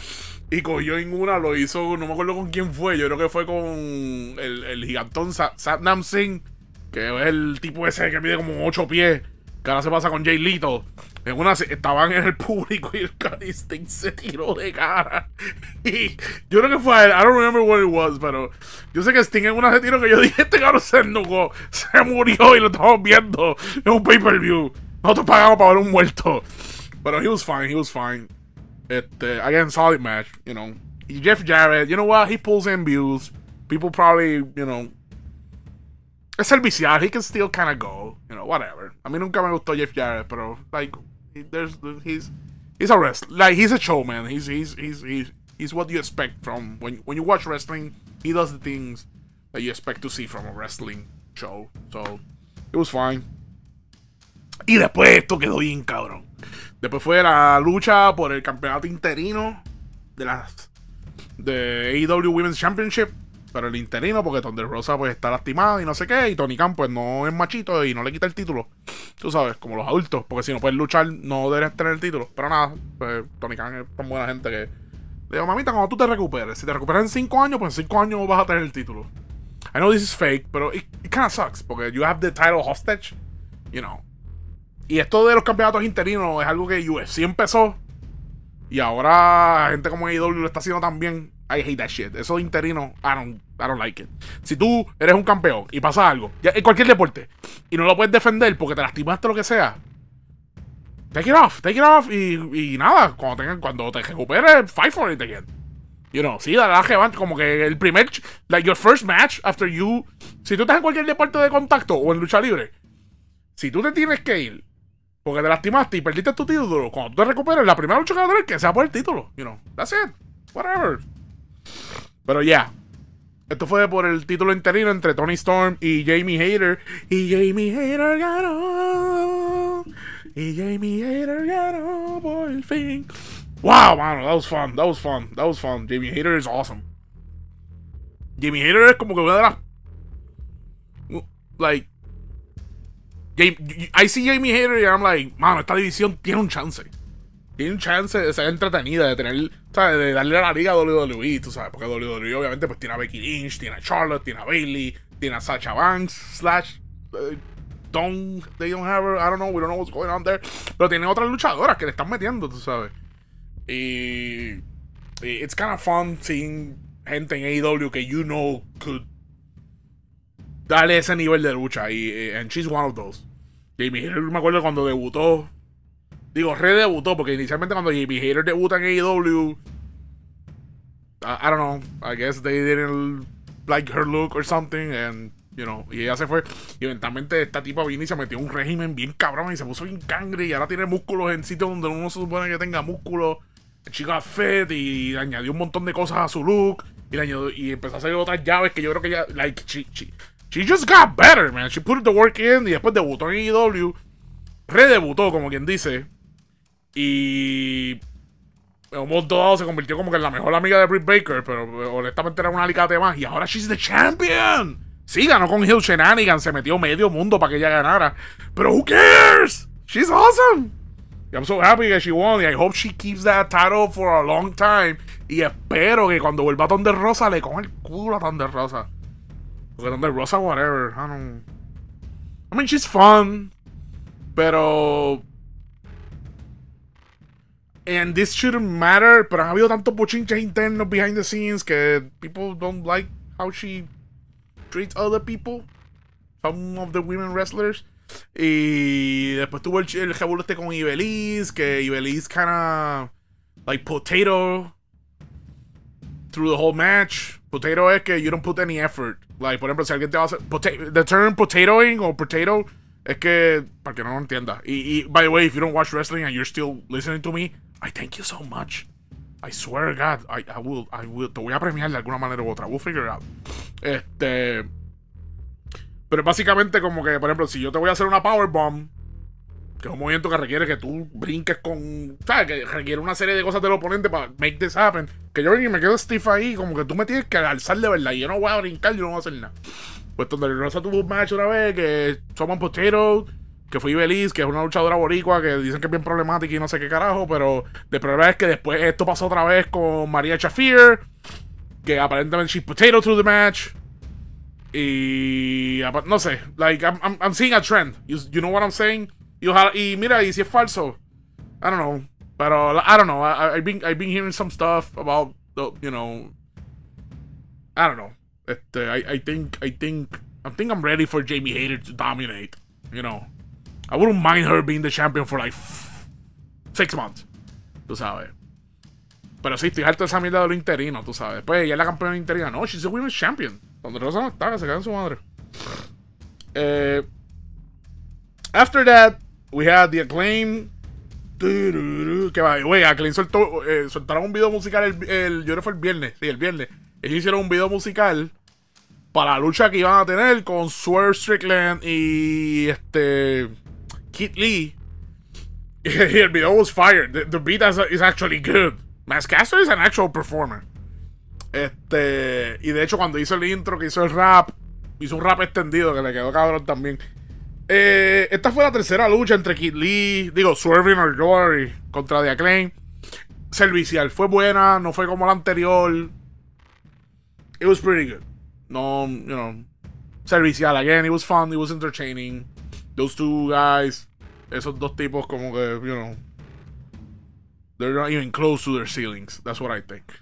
Y cogió en una, lo hizo, no me acuerdo con quién fue, yo creo que fue con el, el gigantón Satnam Singh, que es el tipo ese que mide como 8 pies, que ahora se pasa con Jay Lito. En una estaban en el público y el Sting se tiró de cara. Y yo creo que fue. I don't remember what it was, pero yo sé que Sting en una se tiró que yo dije: Este cabrón se nugó, se murió y lo estamos viendo en un pay-per-view. Nosotros pagamos para ver un muerto. But he was fine, he was fine. Este, again, solid match, you know. Y Jeff Jarrett, you know what? He pulls in views. People probably, you know. Es el viciar. He can still kind of go, you know, whatever. A mí nunca me gustó Jeff Jarrett, pero, like, there's, he's, he's a wrestler. Like, he's a showman. He's, he's, he's, he's, he's what you expect from, when, when you watch wrestling, he does the things that you expect to see from a wrestling show. So, it was fine. Y después esto quedó bien cabrón. Después fue la lucha por el campeonato interino de las de AEW Women's Championship. Pero el interino, porque Thunder Rosa pues está lastimada y no sé qué. Y Tony Khan pues no es machito y no le quita el título. Tú sabes, como los adultos. Porque si no puedes luchar, no deberías tener el título. Pero nada, pues Tony Khan es tan buena gente que. Digo, mamita, cuando tú te recuperes, si te recuperas en 5 años, pues en 5 años vas a tener el título. I know this is fake, pero it, it kind sucks. Porque you have the title hostage, you know. Y esto de los campeonatos interinos es algo que UFC empezó. Y ahora gente como AEW lo está haciendo también. I hate that shit. Eso de interino, I don't, I don't like it. Si tú eres un campeón y pasa algo, en cualquier deporte, y no lo puedes defender porque te lastimaste lo que sea, take it off, take it off. Y, nada, cuando, tengan, cuando te recuperes, fight for it again. You know, sí, la como que el primer, like your first match after you, si tú estás en cualquier deporte de contacto o en lucha libre, si tú te tienes que ir porque te lastimaste y perdiste tu título. Cuando tú te recuperes, la primera lucha que vas a tener que sea por el título. You know, that's it. Whatever. Pero ya. Esto fue por el título interino entre Tony Storm y Jamie Hater. Y Jamie Hater ganó. Y Jamie Hater ganó por el fin. Wow, mano, that was fun. That was fun. That was fun. Jamie Hater is awesome. Jamie Hater es como que una de las. Like I see Jamie Hater y I'm like, mano, esta división tiene un chance. Tiene un chance de ser entretenida, de tener, ¿sabes? De darle a la liga a WWE, tú sabes, porque WWE obviamente pues tiene a Becky Lynch, tiene a Charlotte, tiene a Bailey, tiene a Sacha Banks, slash, uh, don't, they don't have her, I don't know, we don't know what's going on there. Pero tiene otras luchadoras que le están metiendo, tú sabes. Y, it's kind of fun seeing gente en AEW que you know could darle ese nivel de lucha. Y, and she's one of those. Jamie Hater, me acuerdo cuando debutó. Digo, redebutó, porque inicialmente cuando Jamie Hater debuta en AEW. I, don't know. I guess they didn't like her look or something. And, you know, y ella se fue. Y eventualmente esta tipa vino y se metió en un régimen bien cabrón y se puso bien cangre. Y ahora tiene músculos en sitios donde uno se supone que tenga músculos. Chica fed y añadió un montón de cosas a su look. Y, le añadió, y empezó a hacer otras llaves que yo creo que ya, like, she, She just got better, man. She put the work in y después debutó en AEW. Redebutó, como quien dice. Y. En un momento dado se convirtió como que en la mejor amiga de Britt Baker, pero honestamente era un alicate más. Y ahora she's the champion. Sí, ganó con Hill Shenanigan, se metió medio mundo para que ella ganara. Pero who cares? She's awesome. I'm so happy that she won. Y I hope she keeps that title for a long time. Y espero que cuando vuelva a Thunder Rosa le coja el culo a Thunder Rosa. Porque donde Rosa, whatever. I don't. I mean, she's fun. Pero. And this shouldn't matter. Pero ha habido tantos bochinches internos behind the scenes que people don't like how she treats other people. Some of the women wrestlers. Y después tuvo el, el revuelo este con Ibeliz. Que Ibeliz kinda. Like potato. Through the whole match. Potato es que you don't put any effort. Like, por ejemplo, si alguien te va a hacer. the term potatoing o potato es que. Para que no lo entienda. Y, y, by the way, if you don't watch wrestling and you're still listening to me, I thank you so much. I swear God, I, I will, I will. Te voy a premiar de alguna manera u otra. We'll figure it out. Este. Pero básicamente como que, por ejemplo, si yo te voy a hacer una powerbomb que es un movimiento que requiere que tú brinques con. ¿Sabes? Que requiere una serie de cosas del oponente para make this happen. Que yo me quedo stiff ahí, como que tú me tienes que alzar de verdad. Y yo no voy a brincar, yo no voy a hacer nada. Pues donde Rosa tuvo un match una vez que Someone Potato, que fue Ibeliz, que es una luchadora boricua que dicen que es bien problemática y no sé qué carajo. Pero de problema es que después esto pasó otra vez con María Chafir, que aparentemente she's potato through the match. Y no sé, like I'm, I'm, seeing a trend. You, know what I'm saying? Y, ojalá, mira, y si es falso, I don't know. Pero, I don't know. I, I've, been, I've been hearing some stuff about, the, you know, I don't know. Este, I, I think, I think, I think I'm ready for Jamie Hayter to dominate. You know, I wouldn't mind her being the champion for like Six months. Tú sabes. Pero sí, estoy harto de esa mierda de lo interino, tú sabes. Después ella es la campeona interina. No, she's a women's champion. Donde Rosa no está, se queda en su madre. Eh, after that, we had the acclaim. Que va, güey, Acclaim soltó, eh, soltaron un video musical el, el, yo creo fue el viernes, sí, el viernes. Ellos hicieron un video musical para la lucha que iban a tener con Swerve Strickland y este Kit Lee. Y el video was fired. The, beat is, is actually good. Mascaster is an actual performer. Este, y de hecho, cuando hizo el intro, que hizo el rap, hizo un rap extendido que le quedó cabrón también. Eh, esta fue la tercera lucha entre Kid Lee, digo, Swerving or Glory contra The Acclaim. Servicial, fue buena, no fue como la anterior. It was pretty good. No, you know, servicial. Again, it was fun, it was entertaining. Those two guys, esos dos tipos, como que, you know, they're not even close to their ceilings. That's what I think.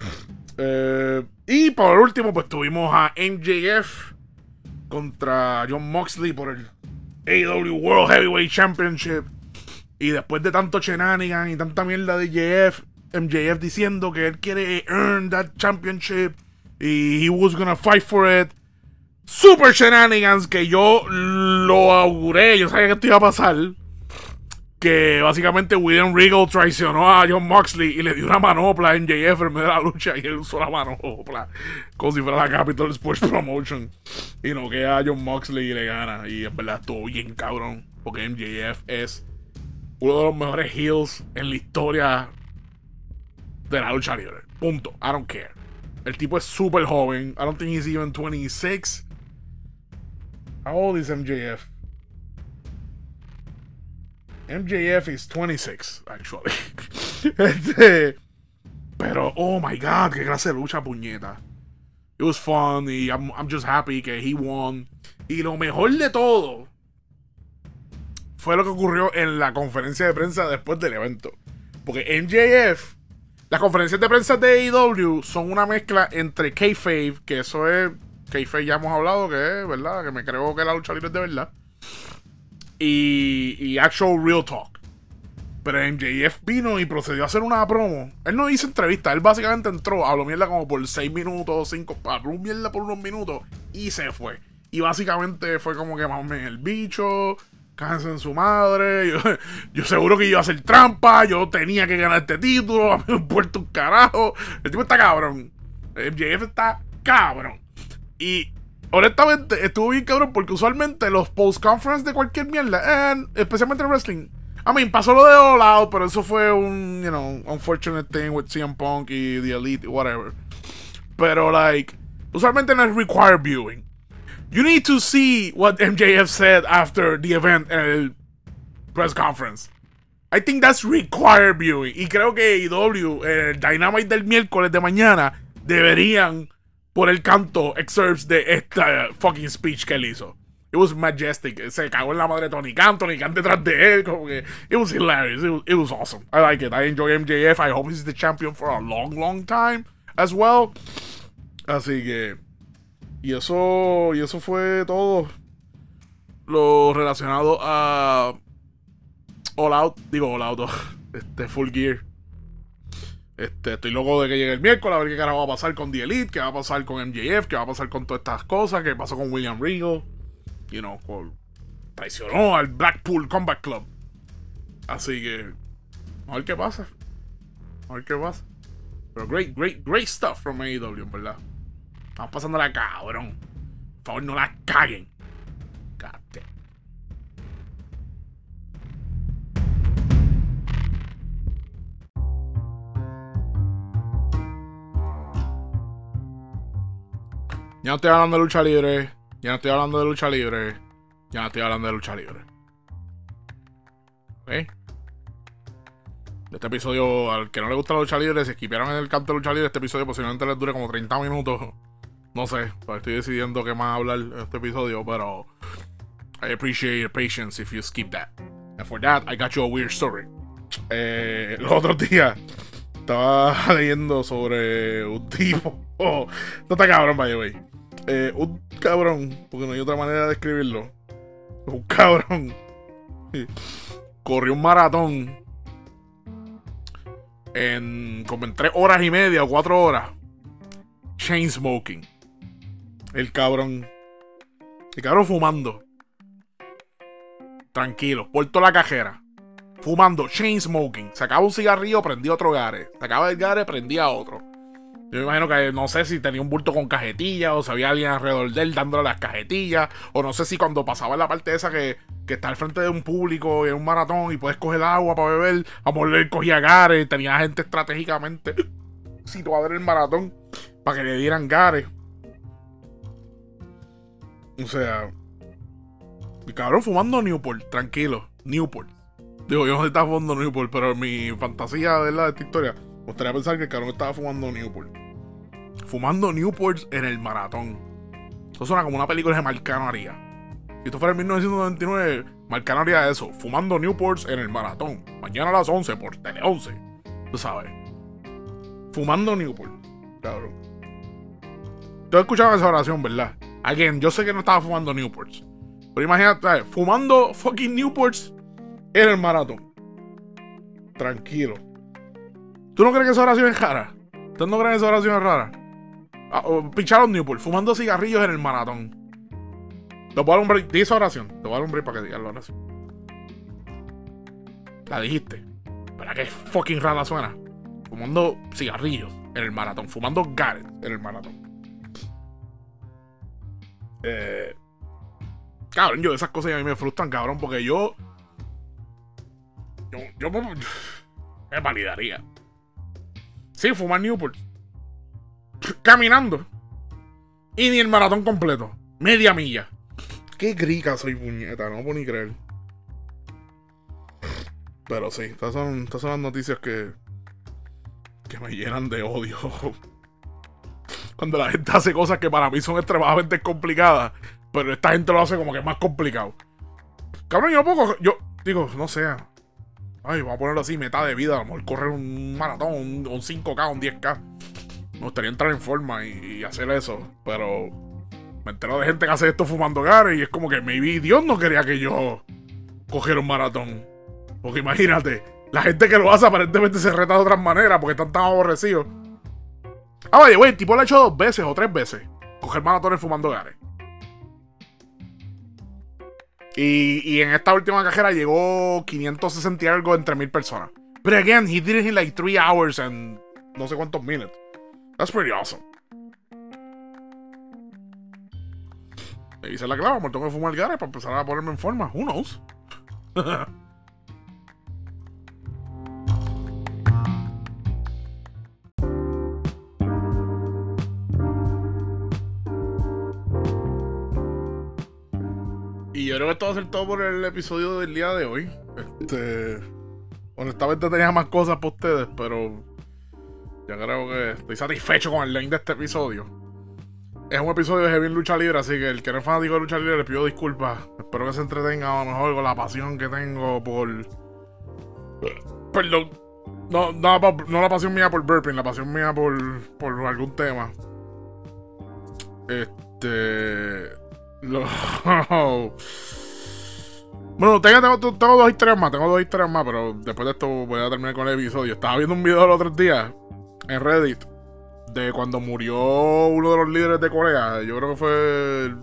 Eh, y por último, pues tuvimos a MJF contra John Moxley por el AEW World Heavyweight Championship. Y después de tanto shenanigan y tanta mierda de JF, MJF diciendo que él quiere earn that championship y he was gonna fight for it. Super shenanigans que yo lo auguré, yo sabía que esto iba a pasar. Que básicamente William Regal traicionó a John Moxley y le dio una manopla a MJF en medio de la lucha y él usó la manopla como si fuera la Capital Sports Promotion. Y no queda a John Moxley y le gana. Y en verdad estuvo bien cabrón porque MJF es uno de los mejores heels en la historia de la lucha libre. Punto, I don't care el tipo es súper joven I don't think he's even 26 How old is MJF? MJF is 26, actually. este, pero, oh my god, qué clase de lucha, puñeta. It was fun y I'm, I'm just happy que he won. Y lo mejor de todo fue lo que ocurrió en la conferencia de prensa después del evento. Porque MJF, las conferencias de prensa de AEW son una mezcla entre Kayfabe, que eso es. Kayfabe ya hemos hablado que es, ¿verdad? Que me creo que la lucha libre es de verdad y, y actual real talk. Pero MJF vino y procedió a hacer una promo. Él no hizo entrevista, él básicamente entró, habló mierda como por 6 minutos, 5, habló mierda por unos minutos y se fue. Y básicamente fue como que más el bicho, cáncer en su madre. Yo, seguro que iba a hacer trampa, yo tenía que ganar este título, a mí me puerto un carajo. El tipo está cabrón. MJF está cabrón. Y honestamente, estuvo bien cabrón porque usualmente los post-conference de cualquier mierda, especialmente en wrestling. I mean, pasó lo de All Out, pero eso fue un, you know, unfortunate thing with CM Punk y The Elite, whatever. Pero, like, usualmente no es required viewing. You need to see what MJF said after the event en el press conference. I think that's required viewing. Y creo que AEW, el eh, Dynamite del miércoles de mañana, deberían por el canto excerpts de esta fucking speech que él hizo. It was majestic. Se cagó en la madre Tony Khan. Tony Khan detrás de él. Como que, it was hilarious. It was, it was awesome. I like it. I enjoy MJF. I hope he's the champion for a long, long time as well. Así que. Y eso. Y eso fue todo. Lo relacionado a. All Out. Digo All Out. Este, Full Gear. Este, estoy loco de que llegue el miércoles a ver qué carajo va a pasar con The Elite, qué va a pasar con MJF, qué va a pasar con todas estas cosas, qué pasó con William Regal. You know, traicionó al Blackpool Combat Club. Así que, a ver qué pasa. A ver qué pasa. Pero great, great, great stuff from AEW, en verdad. Estamos pasándola cabrón. Por favor, no la caguen. God Ya no estoy hablando de lucha libre. Ya no estoy hablando de lucha libre. Ya no estoy hablando de lucha libre. ¿Ok? Este episodio, al que no le gusta la lucha libre, si esquipearon en el canto de lucha libre, este episodio posiblemente les dure como 30 minutos. No sé, pues estoy decidiendo qué más hablar en este episodio, pero I appreciate your patience if you skip that. And for that, I got you a weird story. Eh, los otros días estaba leyendo sobre un tipo. Oh, no está cabrón, by the way. Eh, un cabrón, porque no hay otra manera de describirlo. Un cabrón. Corrió un maratón en como en tres horas y media o cuatro horas. Chain smoking. El cabrón. El cabrón fumando. Tranquilo, puerto la cajera. Fumando, chain smoking. Sacaba un cigarrillo, prendía otro gare. Sacaba el gare, prendía otro. Yo me imagino que no sé si tenía un bulto con cajetilla o si había alguien alrededor de él dándole las cajetillas. O no sé si cuando pasaba la parte esa que, que está al frente de un público en un maratón y puedes coger agua para beber, a él cogía gares, tenía gente estratégicamente situada en el maratón para que le dieran gares. O sea, el cabrón fumando Newport, tranquilo, Newport. Digo, yo no estaba fumando Newport, pero mi fantasía de la de esta historia, me gustaría pensar que el cabrón estaba fumando Newport. Fumando Newport en el maratón. Eso suena como una película de Marcano haría. Si esto fuera en 1999, Marcano haría eso, fumando Newports en el maratón. Mañana a las 11 por Tele 11. Tú sabes. Fumando Newport. Cabrón. Tú escuchado esa oración, ¿verdad? Again, yo sé que no estaba fumando Newports. Pero imagínate, fumando fucking Newports en el maratón. Tranquilo. ¿Tú no crees que esa oración es rara? ¿Tú no crees que esa oración es rara? Ah, pincharon Newport, fumando cigarrillos en el maratón. Te voy a dar. Di esa oración. Te voy a dar para que digas la oración. La dijiste. ¿Para qué fucking rara suena? Fumando cigarrillos en el maratón. Fumando Gareth en el maratón. Eh, cabrón, yo esas cosas a mí me frustran, cabrón, porque yo. Yo, yo me, validaría. Sí, fumar Newport. Caminando. Y ni el maratón completo. Media milla. Qué grica soy, puñeta, no puedo ni creer. Pero sí, estas son, estas son las noticias que. que me llenan de odio. cuando la gente hace cosas que para mí son extremadamente complicadas, pero esta gente lo hace como que más complicado. Cabrón, yo poco, yo digo, no sé. Ay, vamos a ponerlo así, meta de vida, a lo mejor correr un maratón, un, 5K, un 10K. Me gustaría entrar en forma y, hacer eso, pero me entero de gente que hace esto fumando gares y es como que maybe Dios no quería que yo cogiera un maratón. Porque imagínate, la gente que lo hace aparentemente se reta de otras maneras porque están tan aborrecidos. Ah, vaya, güey, el tipo lo ha hecho dos veces o tres veces. Coger maratones fumando gares. Y, y, en esta última cajera llegó 560 y algo entre mil personas. Pero again, he did it in like 3 hours and no sé cuántos minutes. That's pretty awesome. Le hice la clave, me tengo que fumar gares para empezar a ponerme en forma. Who knows? Y creo que esto va a ser todo por el episodio del día de hoy. Este. Honestamente tenía más cosas para ustedes, pero. Ya creo que estoy satisfecho con el link de este episodio. Es un episodio de Heavy Lucha Libre, así que el que no es fanático de Lucha Libre le pido disculpas. Espero que se entretenga a lo mejor con la pasión que tengo por. Perdón. No, no, no la pasión mía por burping, la pasión mía por, por algún tema. Este. Bueno, tengo, dos historias más, tengo dos historias más, pero después de esto voy a terminar con el episodio. Estaba viendo un video el otro día en Reddit de cuando murió uno de los líderes de Corea. Yo creo que fue el,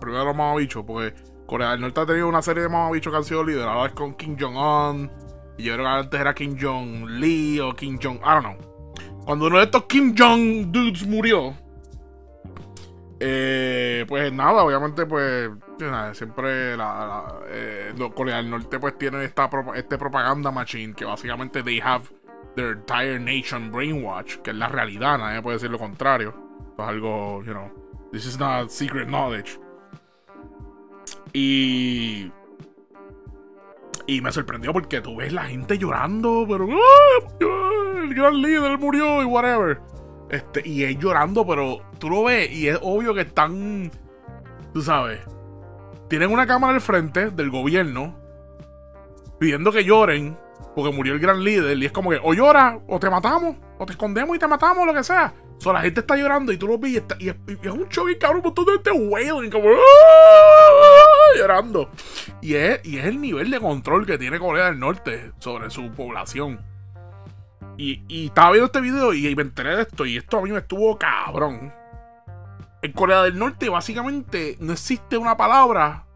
primero de los mamabichos, porque Corea del Norte ha tenido una serie de mamabichos que han sido líderes. Ahora es con Kim Jong-un. Y yo creo que antes era Kim Jong-lee o Kim Jong. I don't know. Cuando uno de estos Kim Jong dudes murió, eh, pues nada, obviamente, pues siempre eh, Corea del Norte pues tiene esta este propaganda machine que básicamente they have their entire nation brainwash, que es la realidad, nadie puede decir lo contrario. Es algo, you know, this is not secret knowledge. Y y me sorprendió porque tú ves la gente llorando, pero el gran líder murió y whatever. Este, y es llorando, pero tú lo ves y es obvio que están, tú sabes, tienen una cámara al frente del gobierno pidiendo que lloren porque murió el gran líder y es como que o llora o te matamos o te escondemos y te matamos lo que sea. O sea, la gente está llorando y tú lo ves y, es, un show y cabrón, un montón de gente wailing, como ¡ah! llorando. Y es, y es el nivel de control que tiene Corea del Norte sobre su población. Y, estaba viendo este video y me enteré de esto. Y esto a mí me estuvo cabrón. En Corea del Norte, básicamente, no existe una palabra.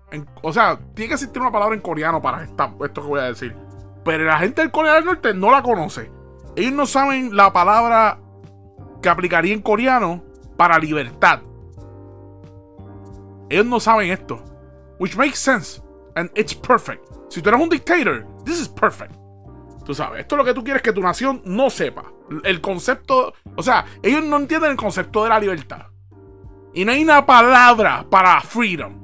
o sea, tiene que existir una palabra en coreano para esto que voy a decir. Pero la gente del Corea del Norte no la conoce. Ellos no saben la palabra que aplicaría en coreano para libertad. Ellos no saben esto. Which makes sense. And it's perfect. Si tú eres un dictator, this is perfect. Tú sabes, esto es lo que tú quieres que tu nación no sepa. El concepto, o sea, ellos no entienden el concepto de la libertad. Y no hay una palabra para freedom.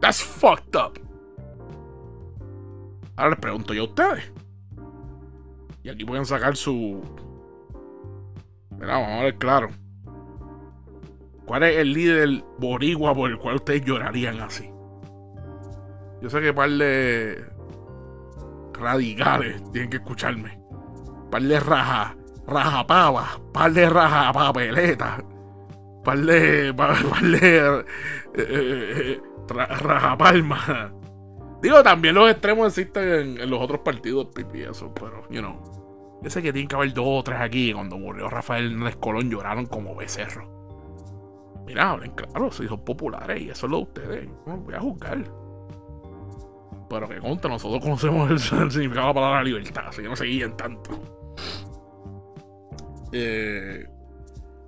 That's fucked up. Ahora les pregunto yo a ustedes. Y aquí pueden sacar su. Mira, vamos a ver claro. ¿Cuál es el líder borigua por el cual ustedes llorarían así? Yo sé que par de radicales tienen que escucharme. Par de raja, raja pava, par de raja papeleta, par de, par, de eh, eh, raja palma. Digo, también los extremos existen en, los otros partidos, eso, pero, you know. Yo sé que tienen que haber dos o tres aquí. Cuando murió Rafael Hernández lloraron como becerros. Mira, hablen claro, si son populares y eso es lo de ustedes. No los voy a juzgar. Pero que contra, nosotros conocemos el, significado de la palabra libertad, así que no se guíen tanto. Eh,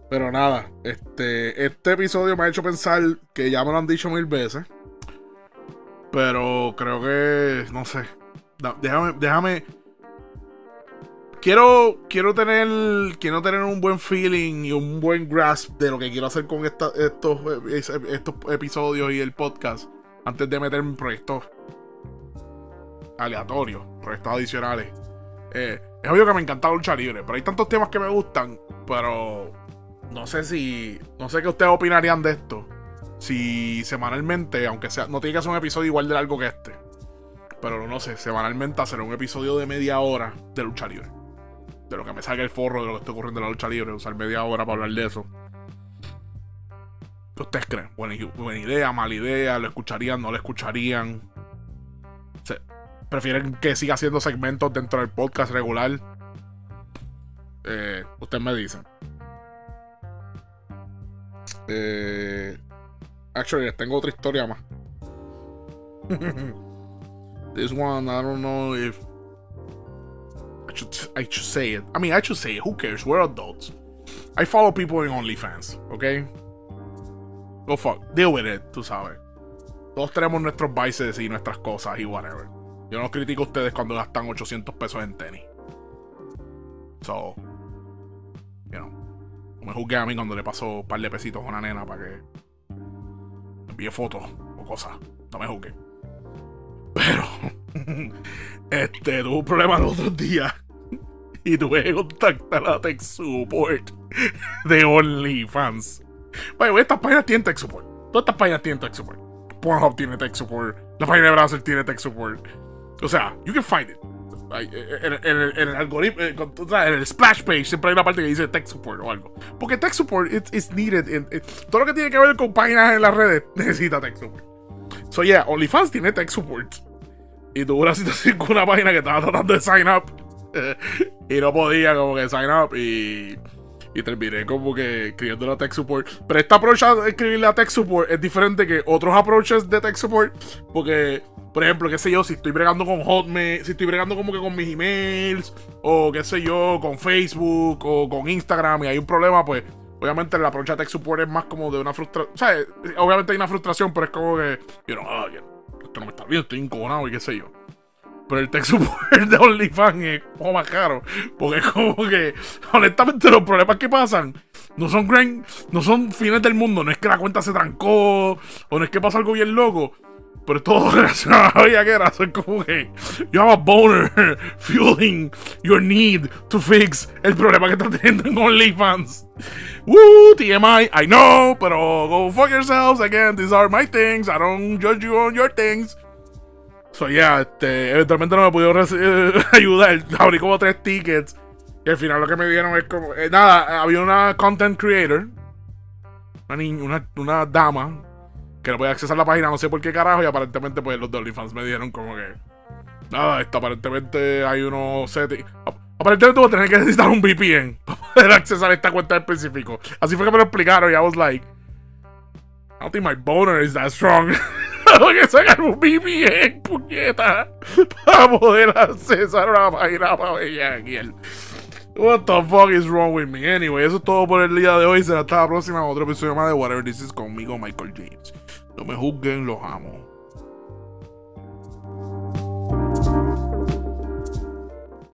pero nada, este, este episodio me ha hecho pensar que ya me lo han dicho mil veces. Pero creo que, no sé. Déjame, déjame quiero, quiero tener quiero tener un buen feeling y un buen grasp de lo que quiero hacer con estos, estos episodios y el podcast antes de meterme en proyectos aleatorios, proyectos adicionales. Eh, es obvio que me encanta la lucha libre, pero hay tantos temas que me gustan, pero no sé si, no sé qué ustedes opinarían de esto. Si semanalmente, aunque sea, no tiene que ser un episodio igual de largo que este, pero no sé, semanalmente hacer un episodio de media hora de lucha libre de lo que me salga el forro de lo que está ocurriendo en la lucha libre, usar media hora para hablar de eso. ¿Qué ustedes creen? Buena, idea, mala idea, lo escucharían, no lo escucharían. ¿Prefieren que siga haciendo segmentos dentro del podcast regular? Eh, ustedes me dicen. Eh, actually, tengo otra historia más. This one, I don't know if I should, I should say it. I mean, I should say it. Who cares? We're adults. I follow people in OnlyFans, ¿ok? Go fuck. Deal with it, tú sabes. Todos tenemos nuestros vices y nuestras cosas y whatever. Yo no critico a ustedes cuando gastan 800 pesos en tenis. So, you know, no me juzgué a mí cuando le paso un par de pesitos a una nena para que envíe fotos o cosas. No me juzgué. Pero, este, tuve un problema los otros días y tuve que contactar a Tech Support de OnlyFans. Vaya, estas páginas tienen Tech Support. Todas estas páginas tienen Tech Support. Pornhub tiene Tech Support. La página de Browser tiene Tech Support. O sea, you can find it. En, el algoritmo, eh, en el splash page siempre hay una parte que dice tech support o algo. Porque tech support is needed. todo lo que tiene que ver con páginas en las redes necesita tech support. So yeah, OnlyFans tiene tech support. Y tuve una situación con una página que estaba tratando de sign up. y no podía como que sign up y... Y terminé como que escribiendo la tech support. Pero esta approach a escribir la tech support es diferente que otros approaches de tech support. Porque, por ejemplo, qué sé yo, si estoy bregando con Hotmail, si estoy bregando como que con mis emails, o qué sé yo, con Facebook, o con Instagram, y hay un problema, pues obviamente el approach a tech support es más como de una frustración. O sea, obviamente hay una frustración, pero es como que, you know, oh, esto no me está bien, estoy incojonado y qué sé yo. Pero el tech support de OnlyFans es como más caro. Porque es como que, honestamente, los problemas que pasan no son gran, no son fines del mundo. No es que la cuenta se trancó, o no es que pasa algo bien loco. Pero todo relacionado a la era Son como que, you have a boner fueling your need to fix el problema que estás teniendo en OnlyFans. Woo, TMI, I know, pero go fuck yourselves. Again, these are my things. I don't judge you on your things. So, yeah, este, eventualmente no me pudieron ayudar. Abrí como tres tickets. Y al final lo que me dieron es como. Eh, nada, había una content creator. Una niña, una, una dama. Que no podía accesar la página, no sé por qué carajo. Y aparentemente, pues los OnlyFans me dijeron como que. Nada, esto aparentemente hay unos settings. Aparentemente voy a tener que necesitar un VPN para poder accesar esta cuenta en específico. Así fue que me lo explicaron y I was like, I don't think my boner is that strong. Que sacar un VPN, puñeta, para poder accesar una página para ver What the fuck is wrong with me? Anyway, eso es todo por el día de hoy. Será hasta la próxima. Otro episodio más de Whatever This Is conmigo, Michael James. No me juzguen, los amo.